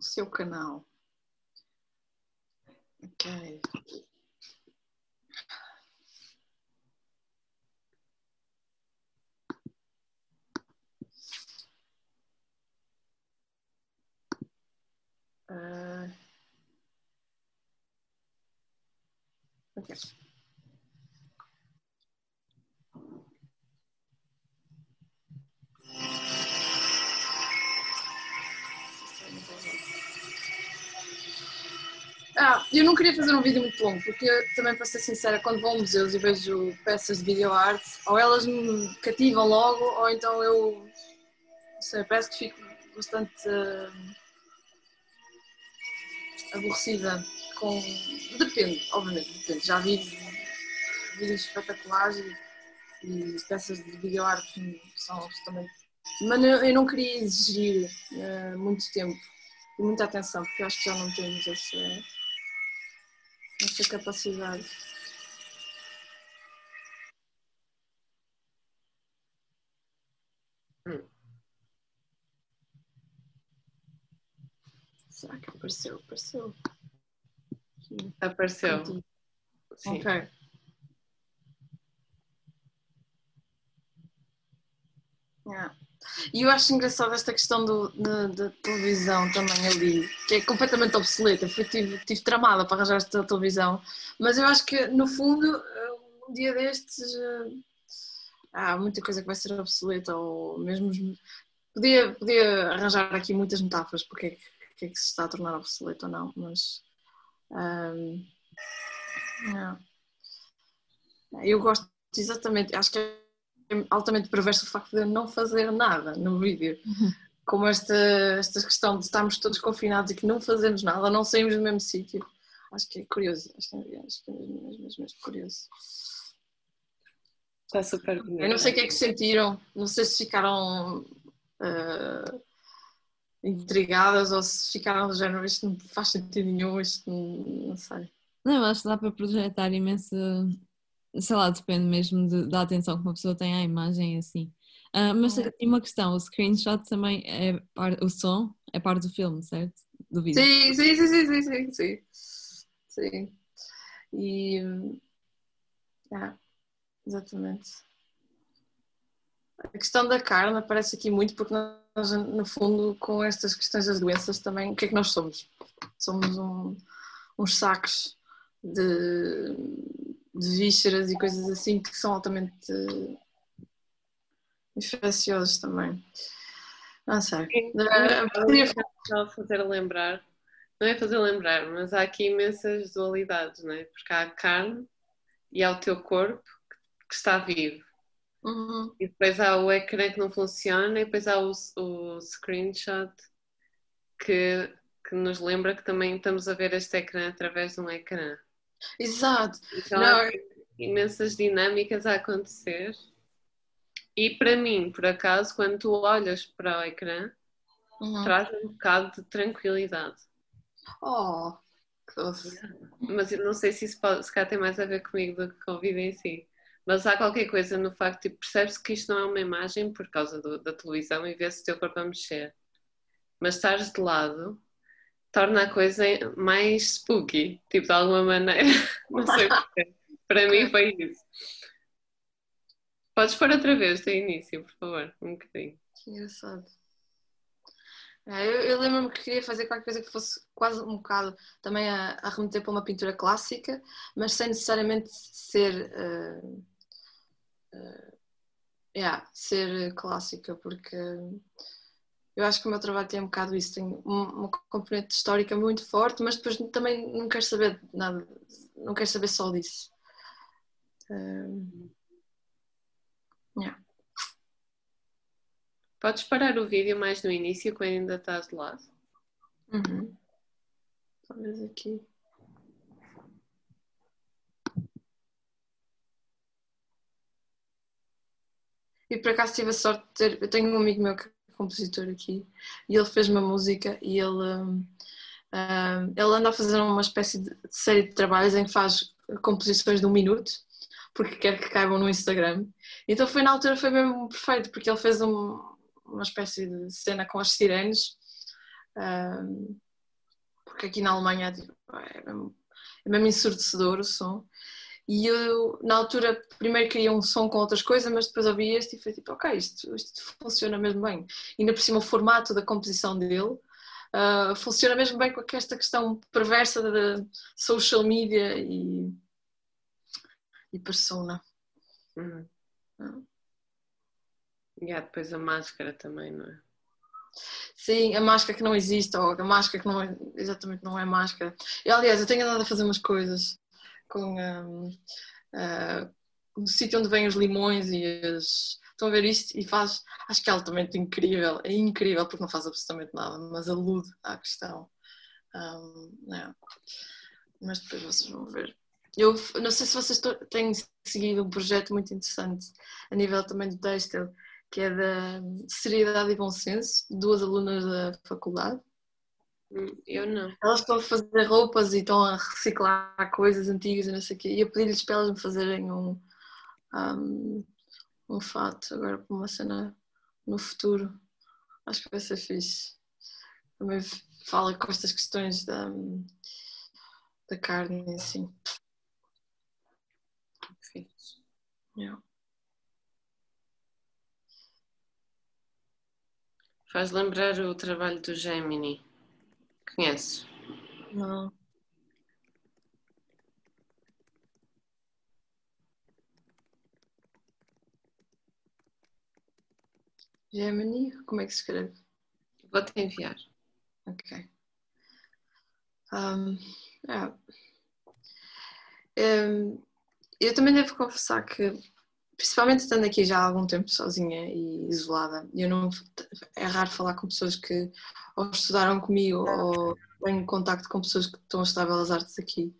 Seu canal. Ok. Uh, okay. Ah, eu não queria fazer um vídeo muito longo, porque também, para ser sincera, quando vou a museus e vejo peças de videoarte, ou elas me cativam logo, ou então eu, não sei, parece que fico bastante uh, aborrecida com. Depende, obviamente, depende. Já vi vídeos espetaculares e, e peças de videoarte que são absolutamente. Mas eu, eu não queria exigir uh, muito tempo e muita atenção, porque eu acho que já não temos essa, essa capacidade. Será que apareceu? Apareceu. Apareceu. Sim. Ok. Yeah. E eu acho engraçado esta questão do, da, televisão também ali, que é completamente obsoleta. Fui, tive, tive tramada para arranjar esta televisão, mas eu acho que no fundo, um dia destes, eh, há muita coisa que vai ser obsoleta, ou mesmo. Podia, podia arranjar aqui muitas metáforas porque é que é que se está a tornar obsoleto ou não, mas um, eu gosto exatamente, acho que é altamente perverso o facto de eu não fazer nada no vídeo. Uhum. Como esta, esta questão de estarmos todos confinados e que não fazemos nada, não saímos do mesmo sítio. Acho que é curioso, acho que é, acho que é mesmo, mesmo, mesmo, mesmo curioso. Está super bonito. Eu não sei o que é que sentiram, não sei se ficaram uh, intrigadas ou se ficaram do género isto não faz sentido nenhum, isto não, não sei. Não, acho que dá para projetar imenso, sei lá, depende mesmo de, da atenção que uma pessoa tem à imagem assim. Uh, mas é. tem uma questão, o screenshot também é parte, o som é parte do filme, certo? Do vídeo. Sim, sim, sim, sim, sim, sim. sim. E ah, exatamente. A questão da carne aparece aqui muito porque nós, no fundo, com estas questões das doenças também, o que é que nós somos? Somos um, uns sacos de, de vísceras e coisas assim que são altamente infecciosos também. Não sei. Podia fazer lembrar, não é fazer lembrar, mas há aqui imensas dualidades, não é? Porque há a carne e há o teu corpo que está vivo. Uhum. E depois há o ecrã que não funciona e depois há o, o screenshot que, que nos lembra que também estamos a ver este ecrã através de um ecrã. Exato. Então não. há imensas dinâmicas a acontecer. E para mim, por acaso, quando tu olhas para o ecrã, uhum. traz um bocado de tranquilidade. Oh, que doce. Mas eu não sei se isso pode, se calhar tem mais a ver comigo do que com o vídeo em si. Mas há qualquer coisa no facto de tipo, percebes que isto não é uma imagem por causa do, da televisão e vê-se o teu corpo a mexer. Mas estares de lado torna a coisa mais spooky, tipo de alguma maneira. Não sei porquê. Para mim foi isso. Podes pôr outra vez do início, por favor, um bocadinho. Que engraçado. É, eu, eu lembro-me que queria fazer qualquer coisa que fosse quase um bocado também a, a remeter para uma pintura clássica, mas sem necessariamente ser. Uh, uh, yeah, ser clássica, porque eu acho que o meu trabalho tem um bocado isso, tem uma componente histórica muito forte, mas depois também não quero saber nada, não quero saber só disso. Uh, yeah. Podes parar o vídeo mais no início quando ainda estás de lado? Uhum. Talvez aqui. E por acaso tive a sorte de ter. Eu tenho um amigo meu que compositor aqui e ele fez uma música e ele, um, um, ele anda a fazer uma espécie de série de trabalhos em que faz composições de um minuto porque quer que caibam no Instagram. Então foi na altura foi mesmo perfeito porque ele fez um, uma espécie de cena com as sirenes. Um, porque aqui na Alemanha tipo, é, mesmo, é mesmo ensurdecedor o som. E eu, na altura, primeiro queria um som com outras coisas, mas depois ouvi este e foi tipo, ok, isto, isto funciona mesmo bem. E ainda por cima o formato da composição dele uh, funciona mesmo bem com esta questão perversa da social media e, e persona. Uhum. Uhum. E há depois a máscara também, não é? Sim, a máscara que não existe, ou a máscara que não é, exatamente não é máscara. E, aliás, eu tenho andado a fazer umas coisas com um, uh, ah, o sítio onde vêm os limões e as. Estão a ver isto? E faz, acho que é altamente incrível, é incrível porque não faz absolutamente nada, mas alude à questão. Um, é. mas depois vocês vão ver. Eu não sei se vocês têm seguido um projeto muito interessante a nível também do têxtil, que é da Seriedade e Bom Senso, duas alunas da faculdade. Eu não. Elas estão a fazer roupas e estão a reciclar coisas antigas e não sei o quê. E eu pedi-lhes para elas me fazerem um, um, um fato agora para uma cena no futuro. Acho que vai ser fixe. Também fala com estas questões da, da carne assim. Fixe. Yeah. Faz lembrar o trabalho do Gemini. Conheces? Não. Gemini, como é que se escreve? Vou-te enviar. Ok. Um, yeah. um, eu também devo confessar que, principalmente estando aqui já há algum tempo sozinha e isolada, eu não, é raro falar com pessoas que ou estudaram comigo ou tenho contacto com pessoas que estão a estudar Belas Artes aqui,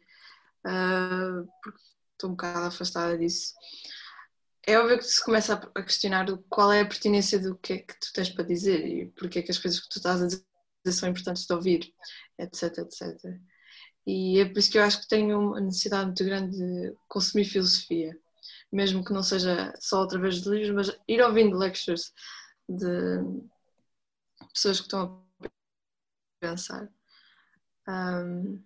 uh, porque estou um bocado afastada disso. É óbvio que se começa a questionar qual é a pertinência do que é que tu tens para dizer e porque é que as coisas que tu estás a dizer são importantes de ouvir, etc, etc. E é por isso que eu acho que tenho uma necessidade muito grande de consumir filosofia, mesmo que não seja só através de livros, mas ir ouvindo lectures de pessoas que estão a pensar. Um,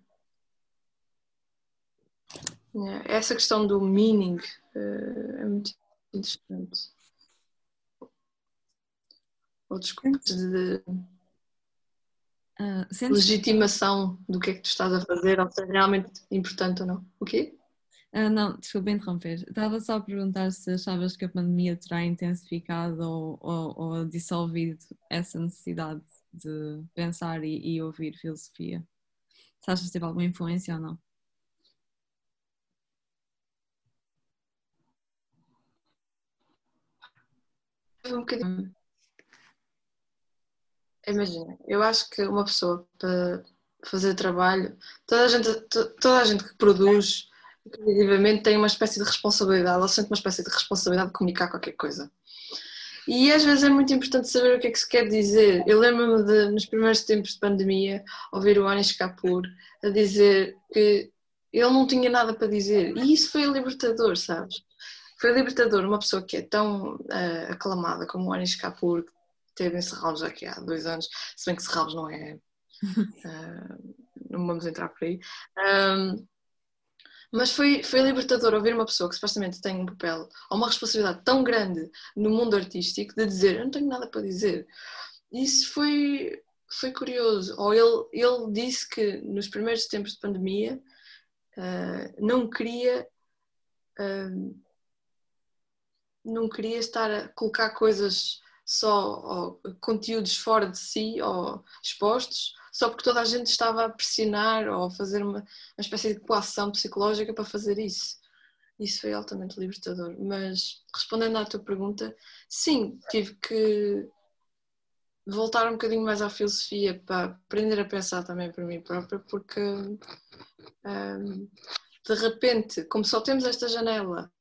essa questão do meaning uh, é muito interessante. Outros coisas de uh, legitimação do que é que tu estás a fazer, ou se é realmente importante ou não. O quê? Uh, não, desculpa interromper. Estava só a perguntar se achavas que a pandemia terá intensificado ou, ou, ou dissolvido essa necessidade de pensar e, e ouvir filosofia. Se achas que teve alguma influência ou não? Um bocadinho. Imagina, eu acho que uma pessoa para fazer trabalho, toda a gente, toda a gente que produz criativamente tem uma espécie de responsabilidade, ela sente uma espécie de responsabilidade de comunicar qualquer coisa. E às vezes é muito importante saber o que é que se quer dizer. Eu lembro-me de, nos primeiros tempos de pandemia, ouvir o Anish Kapoor a dizer que ele não tinha nada para dizer. E isso foi libertador, sabes? Foi libertador uma pessoa que é tão uh, aclamada como o Anish Kapoor, que teve em Serralves aqui há dois anos, se bem que Serralves não é. Uh, não vamos entrar por aí. Um, mas foi, foi libertador ouvir uma pessoa que supostamente tem um papel ou uma responsabilidade tão grande no mundo artístico de dizer eu não tenho nada para dizer. Isso foi, foi curioso. Ou ele, ele disse que nos primeiros tempos de pandemia uh, não queria. Uh, não queria estar a colocar coisas só conteúdos fora de si ou expostos, só porque toda a gente estava a pressionar ou a fazer uma, uma espécie de coação psicológica para fazer isso. Isso foi altamente libertador. Mas respondendo à tua pergunta, sim, tive que voltar um bocadinho mais à filosofia para aprender a pensar também por mim própria, porque um, de repente, como só temos esta janela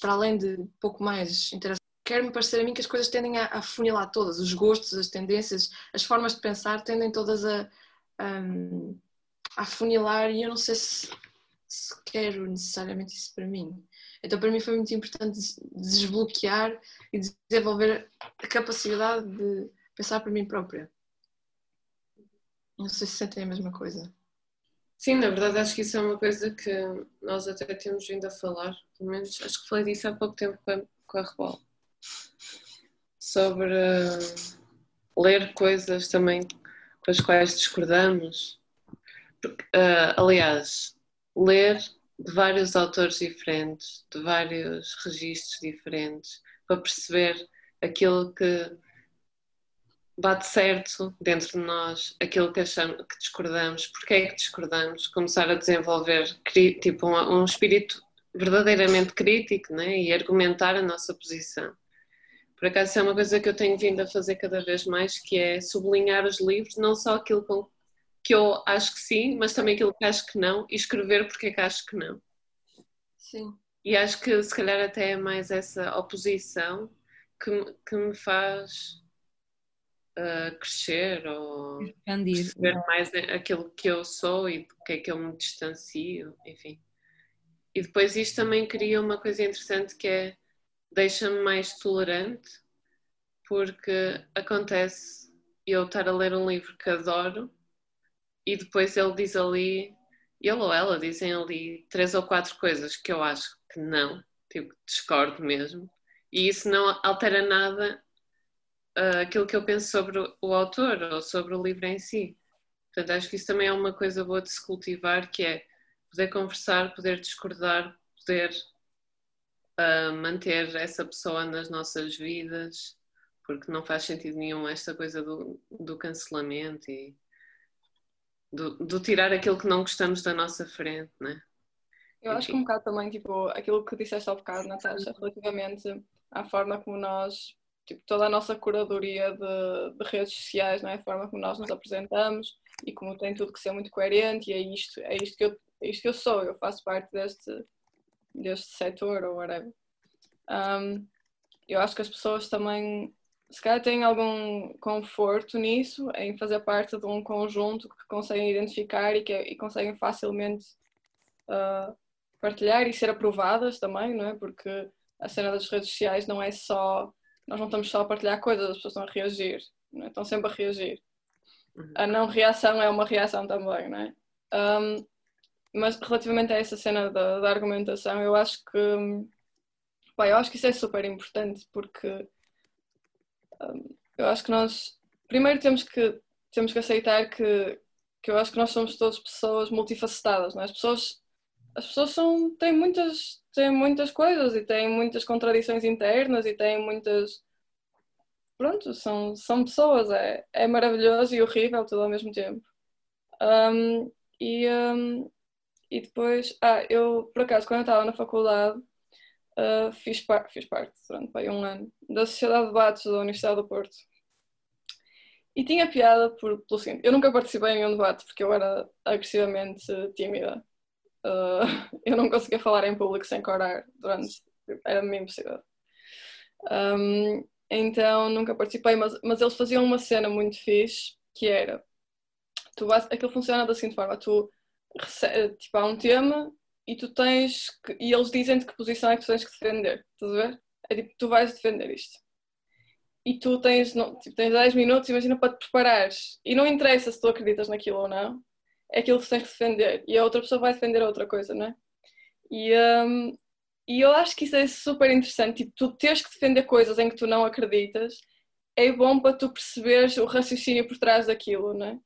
para além de pouco mais interação, quer-me parecer a mim que as coisas tendem a, afunilar todas, os gostos, as tendências, as formas de pensar tendem todas a, um, a afunilar e eu não sei se, se quero necessariamente isso para mim. Então, para mim, foi muito importante desbloquear e desenvolver a capacidade de pensar por mim própria. Não sei se sentem a mesma coisa. Sim, na verdade acho que isso é uma coisa que nós até temos vindo a falar, pelo menos acho que falei disso há pouco tempo com a Rebol. Sobre uh, ler coisas também com as quais discordamos. Uh, aliás, ler de vários autores diferentes, de vários registros diferentes, para perceber aquilo que bate certo dentro de nós aquilo que achamos que discordamos, porque é que discordamos, começar a desenvolver tipo um, um espírito verdadeiramente crítico né? e argumentar a nossa posição. Por acaso, isso é uma coisa que eu tenho vindo a fazer cada vez mais, que é sublinhar os livros, não só aquilo com, que eu acho que sim, mas também aquilo que acho que não, e escrever porque é que acho que não. Sim. E acho que se calhar até é mais essa oposição que, que me faz uh, crescer ou Expandir. perceber mais aquilo que eu sou e do que é que eu me distancio, enfim. E depois isto também cria uma coisa interessante que é deixa-me mais tolerante porque acontece eu estar a ler um livro que adoro e depois ele diz ali, ele ou ela dizem ali três ou quatro coisas que eu acho que não, tipo, discordo mesmo, e isso não altera nada uh, aquilo que eu penso sobre o autor ou sobre o livro em si. Portanto, acho que isso também é uma coisa boa de se cultivar, que é poder conversar, poder discordar, poder uh, manter essa pessoa nas nossas vidas, porque não faz sentido nenhum esta coisa do, do cancelamento e do, do, tirar aquilo que não gostamos da nossa frente, né? Eu acho que um bocado também, tipo, aquilo que disseste há bocado, Natasha, relativamente à forma como nós, tipo, toda a nossa curadoria de, de redes sociais, não é? A forma como nós nos apresentamos e como tem tudo que ser muito coerente e é isto, é isto que eu, é isto que eu sou, eu faço parte deste, deste setor ou whatever. Um, eu acho que as pessoas também, se calhar, têm algum conforto nisso, em fazer parte de um conjunto que conseguem identificar e que e conseguem facilmente uh, partilhar e ser aprovadas também, não é? Porque a cena das redes sociais não é só. Nós não estamos só a partilhar coisas, as pessoas estão a reagir, não é? estão sempre a reagir. Uhum. A não reação é uma reação também, não é? Um, mas relativamente a essa cena da, da argumentação, eu acho que pá, eu acho que isso é super importante porque um, eu acho que nós primeiro temos que temos que aceitar que, que eu acho que nós somos todas pessoas multifacetadas, não é? As pessoas as pessoas são, têm muitas têm muitas coisas e têm muitas contradições internas e têm muitas pronto, são, são pessoas, é, é maravilhoso e horrível tudo ao mesmo tempo. Um, e, um, e depois, ah, eu, por acaso, quando eu estava na faculdade, uh, fiz, par fiz parte, durante pai, um ano, da Sociedade de Debates da Universidade do Porto. E tinha piada por, pelo seguinte, eu nunca participei em um debate porque eu era agressivamente tímida. Uh, eu não conseguia falar em público sem corar durante. Era-me impossível. Um, então nunca participei, mas, mas eles faziam uma cena muito fixe que era. Tu, aquilo funciona da seguinte forma: tu tipo, há um tema e tu tens que, e eles dizem-te que posição é que tu tens que defender, estás a ver? É tipo, tu vais defender isto. E tu tens, não, tipo, tens 10 minutos, imagina, para te preparares. E não interessa se tu acreditas naquilo ou não, é aquilo que tu tens que defender. E a outra pessoa vai defender outra coisa, não é? E, um, e eu acho que isso é super interessante. Tipo, tu teres que defender coisas em que tu não acreditas é bom para tu perceberes o raciocínio por trás daquilo, não é?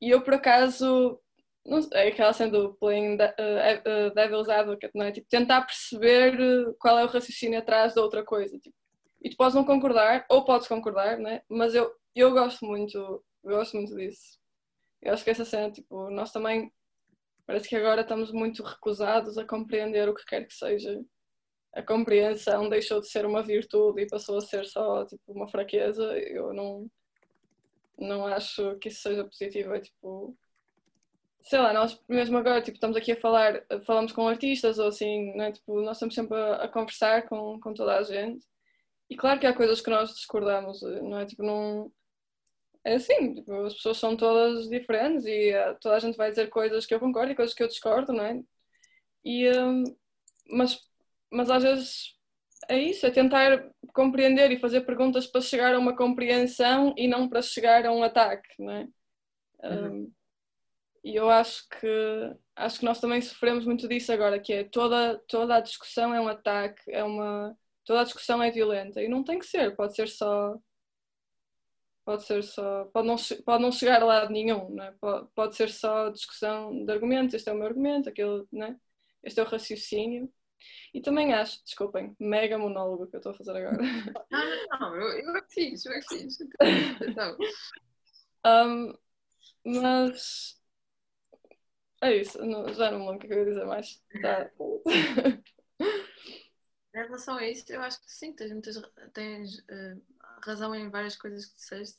E eu, por acaso, não sei, aquela sendo playing de, uh, uh, devil's advocate, não é? Tipo, tentar perceber qual é o raciocínio atrás da outra coisa. Tipo. E tu podes não concordar, ou podes concordar, né? Mas eu, eu gosto muito, gosto muito disso. Eu acho que essa cena, tipo, nós também parece que agora estamos muito recusados a compreender o que quer que seja. A compreensão deixou de ser uma virtude e passou a ser só tipo uma fraqueza. Eu não não acho que isso seja positivo. É tipo sei lá, nós mesmo agora tipo, estamos aqui a falar, falamos com artistas ou assim, né? tipo, nós estamos sempre a, a, conversar com, com toda a gente e claro que há coisas que nós discordamos, não é? Tipo, não. É assim, tipo, as pessoas são todas diferentes e uh, toda a gente vai dizer coisas que eu concordo e coisas que eu discordo, não é? E, uh, mas, mas às vezes é isso, é tentar compreender e fazer perguntas para chegar a uma compreensão e não para chegar a um ataque, não é? Uhum. E eu acho que acho que nós também sofremos muito disso agora, que é toda, toda a discussão é um ataque, é uma toda a discussão é violenta e não tem que ser, pode ser só pode ser só pode não, pode não chegar a lado nenhum, né? pode, pode ser só discussão de argumentos, este é o meu argumento, aquele, né? este é o raciocínio. E também acho, desculpem, mega monólogo que eu estou a fazer agora. Ah, não, eu, eu é fiz, eu é fiz. Então. um, mas é isso, não, já não me lembro o que eu ia dizer mais. Tá. Em relação a isso, eu acho que sim, tens, muitas, tens uh, razão em várias coisas que disseste.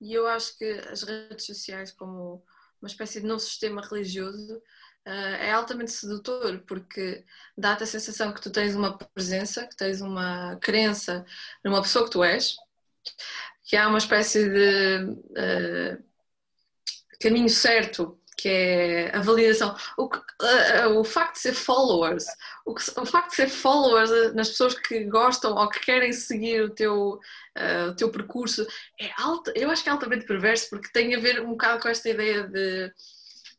E eu acho que as redes sociais, como uma espécie de novo sistema religioso, uh, é altamente sedutor, porque dá-te a sensação que tu tens uma presença, que tens uma crença numa pessoa que tu és, que há uma espécie de uh, caminho certo que é a validação. O, uh, o facto de ser followers, o, o, facto de ser followers nas pessoas que gostam ou que querem seguir o teu, uh, o teu percurso, é alta, eu acho que é altamente perverso porque tem a ver um bocado com esta ideia de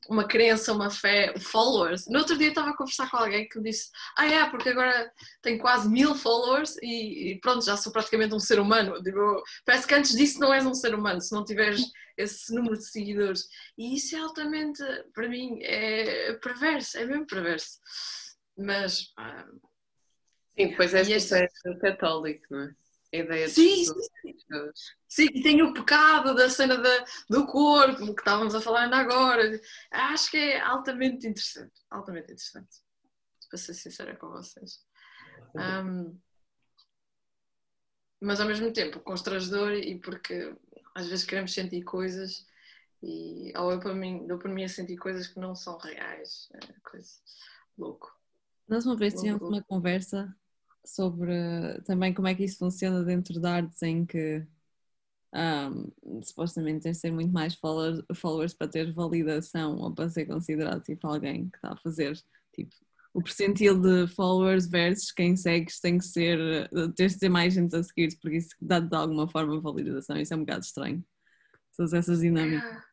uma crença, uma fé, followers. No outro dia estava a conversar com alguém que me disse: Ah, é, porque agora tenho quase mil followers e, e pronto, já sou praticamente um ser humano. Digo, parece que antes disso não és um ser humano, se não tiveres esse número de seguidores. E isso é altamente, para mim, é perverso, é mesmo perverso. Mas. Ah, Sim, pois é, este... é católico, não é? A ideia de sim, sim. sim, tem o pecado da cena da, do corpo, que estávamos a falar ainda agora. Acho que é altamente interessante. Altamente interessante. Para ser sincera com vocês. Um, mas ao mesmo tempo constrangedor e porque às vezes queremos sentir coisas e ou eu para mim dou para mim a sentir coisas que não são reais. É coisa louco. Nós uma vez tínhamos uma conversa sobre também como é que isso funciona dentro de artes em que um, supostamente tens de ter muito mais followers, followers, para ter validação ou para ser considerado tipo alguém que está a fazer tipo o percentil de followers versus quem segues tem que ser tens de ter mais gente a seguir porque isso dá de alguma forma validação. Isso é um bocado estranho. Todas essas dinâmicas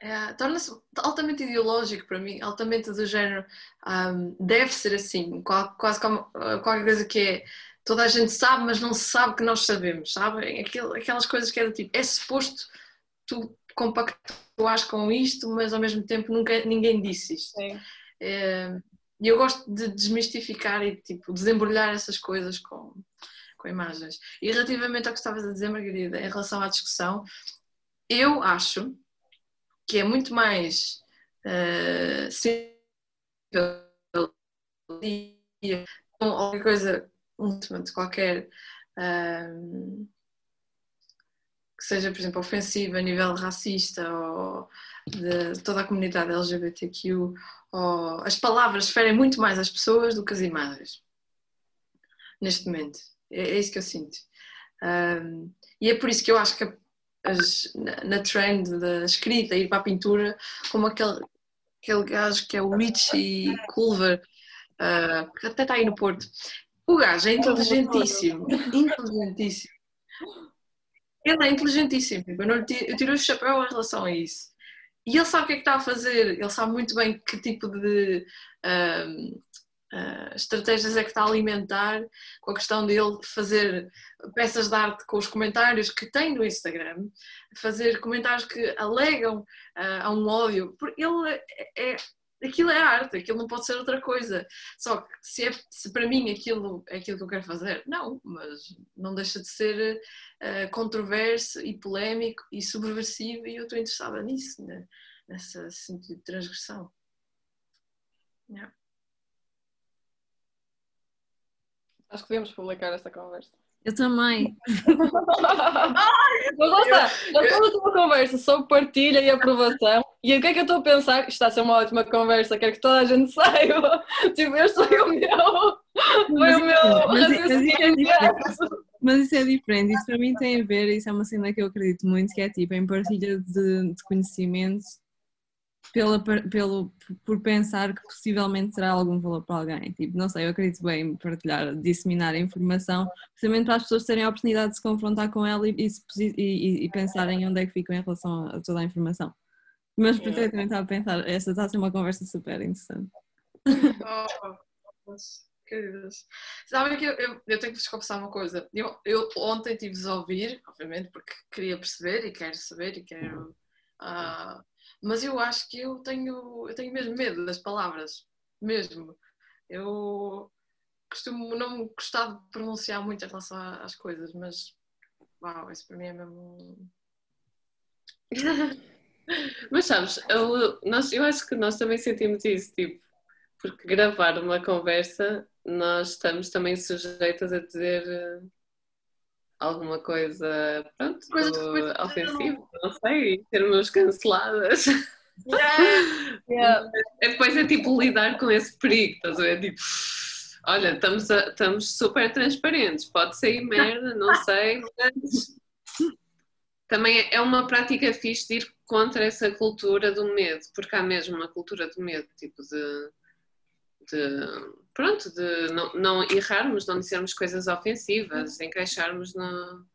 é, torna-se altamente ideológico para mim, altamente do género um, deve ser assim, quase como uh, qualquer coisa que é toda a gente sabe, mas não se sabe que nós sabemos, sabem? Aquelas coisas que é do tipo, é suposto tu compactuares com isto, mas ao mesmo tempo nunca ninguém disse isto. É, e eu gosto de desmistificar e tipo, desembrulhar essas coisas com, com imagens. E relativamente ao que estavas a dizer, Margarida, em relação à discussão, eu acho que é muito mais uh, qualquer coisa, um qualquer uh, que seja, por exemplo, ofensiva a nível racista ou de toda a comunidade LGBTQ, ou, as palavras ferem muito mais as pessoas do que as imagens. Neste momento. É, é isso que eu sinto. Um, eh, e é por isso que eu acho que a as, na, na trend da escrita, ir para a pintura, como aquele, aquele gajo que é o Richie Culver, uh, que até está aí no Porto. O gajo é inteligentíssimo, inteligentíssimo. Ele é inteligentíssimo, eu, não, eu tiro o chapéu em relação a isso. E ele sabe o que é que está a fazer, ele sabe muito bem que tipo de uh, uh, estratégias é que está a alimentar com a questão dele fazer peças de arte com os comentários que tem no Instagram, fazer comentários que alegam uh, a um ódio, porque ele é, é, aquilo é arte, aquilo não pode ser outra coisa. Só que se, é, se para mim aquilo é aquilo que eu quero fazer, não, mas não deixa de ser uh, controverso e polémico e subversivo e eu estou interessada nisso, né? nessa sentido de transgressão. Yeah. Acho que devemos publicar esta conversa. Eu também. Mas lá está, já estou uma conversa sobre partilha e aprovação. E o que é que eu estou a pensar? Isto está a ser uma ótima conversa, quero que toda a gente saiba. Tipo, este foi o meu. Foi o meu. Mas, mas, mas, isso é diferente. Isso para mim tem a ver, isso é uma cena que eu acredito muito, que é tipo em partilha de, de conhecimentos pela, pelo, por pensar que possivelmente terá algum valor para alguém. Tipo, não sei, eu acredito bem em partilhar, disseminar a informação, precisamente para as pessoas terem a oportunidade de se confrontar com ela e, e, e, e pensarem onde é que ficam em relação a toda a informação. Mas por eu também estava a pensar, esta está a ser uma conversa super interessante. Oh, queridas. Sabem que eu, eu, eu, tenho que vos confessar uma coisa. Eu, eu ontem tive-vos a ouvir, obviamente, porque queria perceber e quero saber e quero. Uh, mas eu acho que eu tenho, eu tenho mesmo medo das palavras, mesmo. Eu costumo não gostar de pronunciar muito em relação às coisas, mas uau, isso para mim é mesmo. mas sabes, eu, nós, eu acho que nós também sentimos isso, tipo, porque gravar uma conversa nós estamos também sujeitas a dizer eh, alguma coisa, pronto, coisa ofensiva, não sei, sermos canceladas. Yeah. yeah. Depois é tipo lidar com esse perigo, estás a ver? Tipo, olha, estamos, a, estamos super transparentes, pode sair merda, não sei, mas também é uma prática fixe de ir contra essa cultura do medo, porque há mesmo uma cultura do medo, tipo de, de pronto, de não, não errarmos, não dizermos coisas ofensivas, encaixarmos no,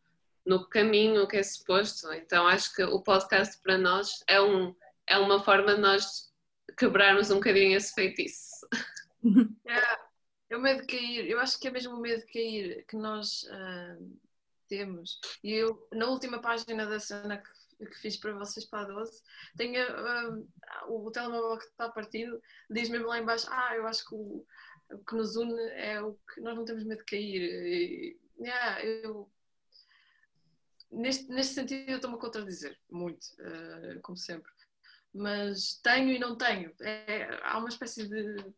no caminho que é suposto. Então acho que o podcast para nós é, um, é uma forma de nós quebrarmos um bocadinho esse feitiço. É, é o medo de cair, eu acho que é mesmo o medo de cair que nós uh, temos. E eu, na última página da cena que, que fiz para vocês para a 12, tenho uh, o telemóvel que está partido, diz mesmo lá embaixo, ah, eu acho que o, o que nos une é o que nós não temos medo de cair. E, yeah, eu, neste, neste sentido eu estou-me a contradizer muito, uh, como sempre. Mas tenho e não tenho. É, há uma espécie de.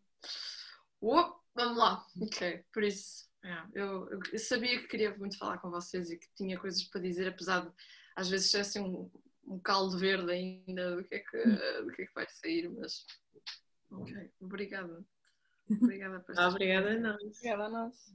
Oh, vamos lá, ok, por isso é, eu, eu, sabia que queria muito falar com vocês e que tinha coisas para dizer, apesar de às vezes ser assim um, um caldo verde ainda do que, é que, do que é que vai sair, mas ok, obrigada. Obrigada por Obrigada a nós. Obrigada a nós.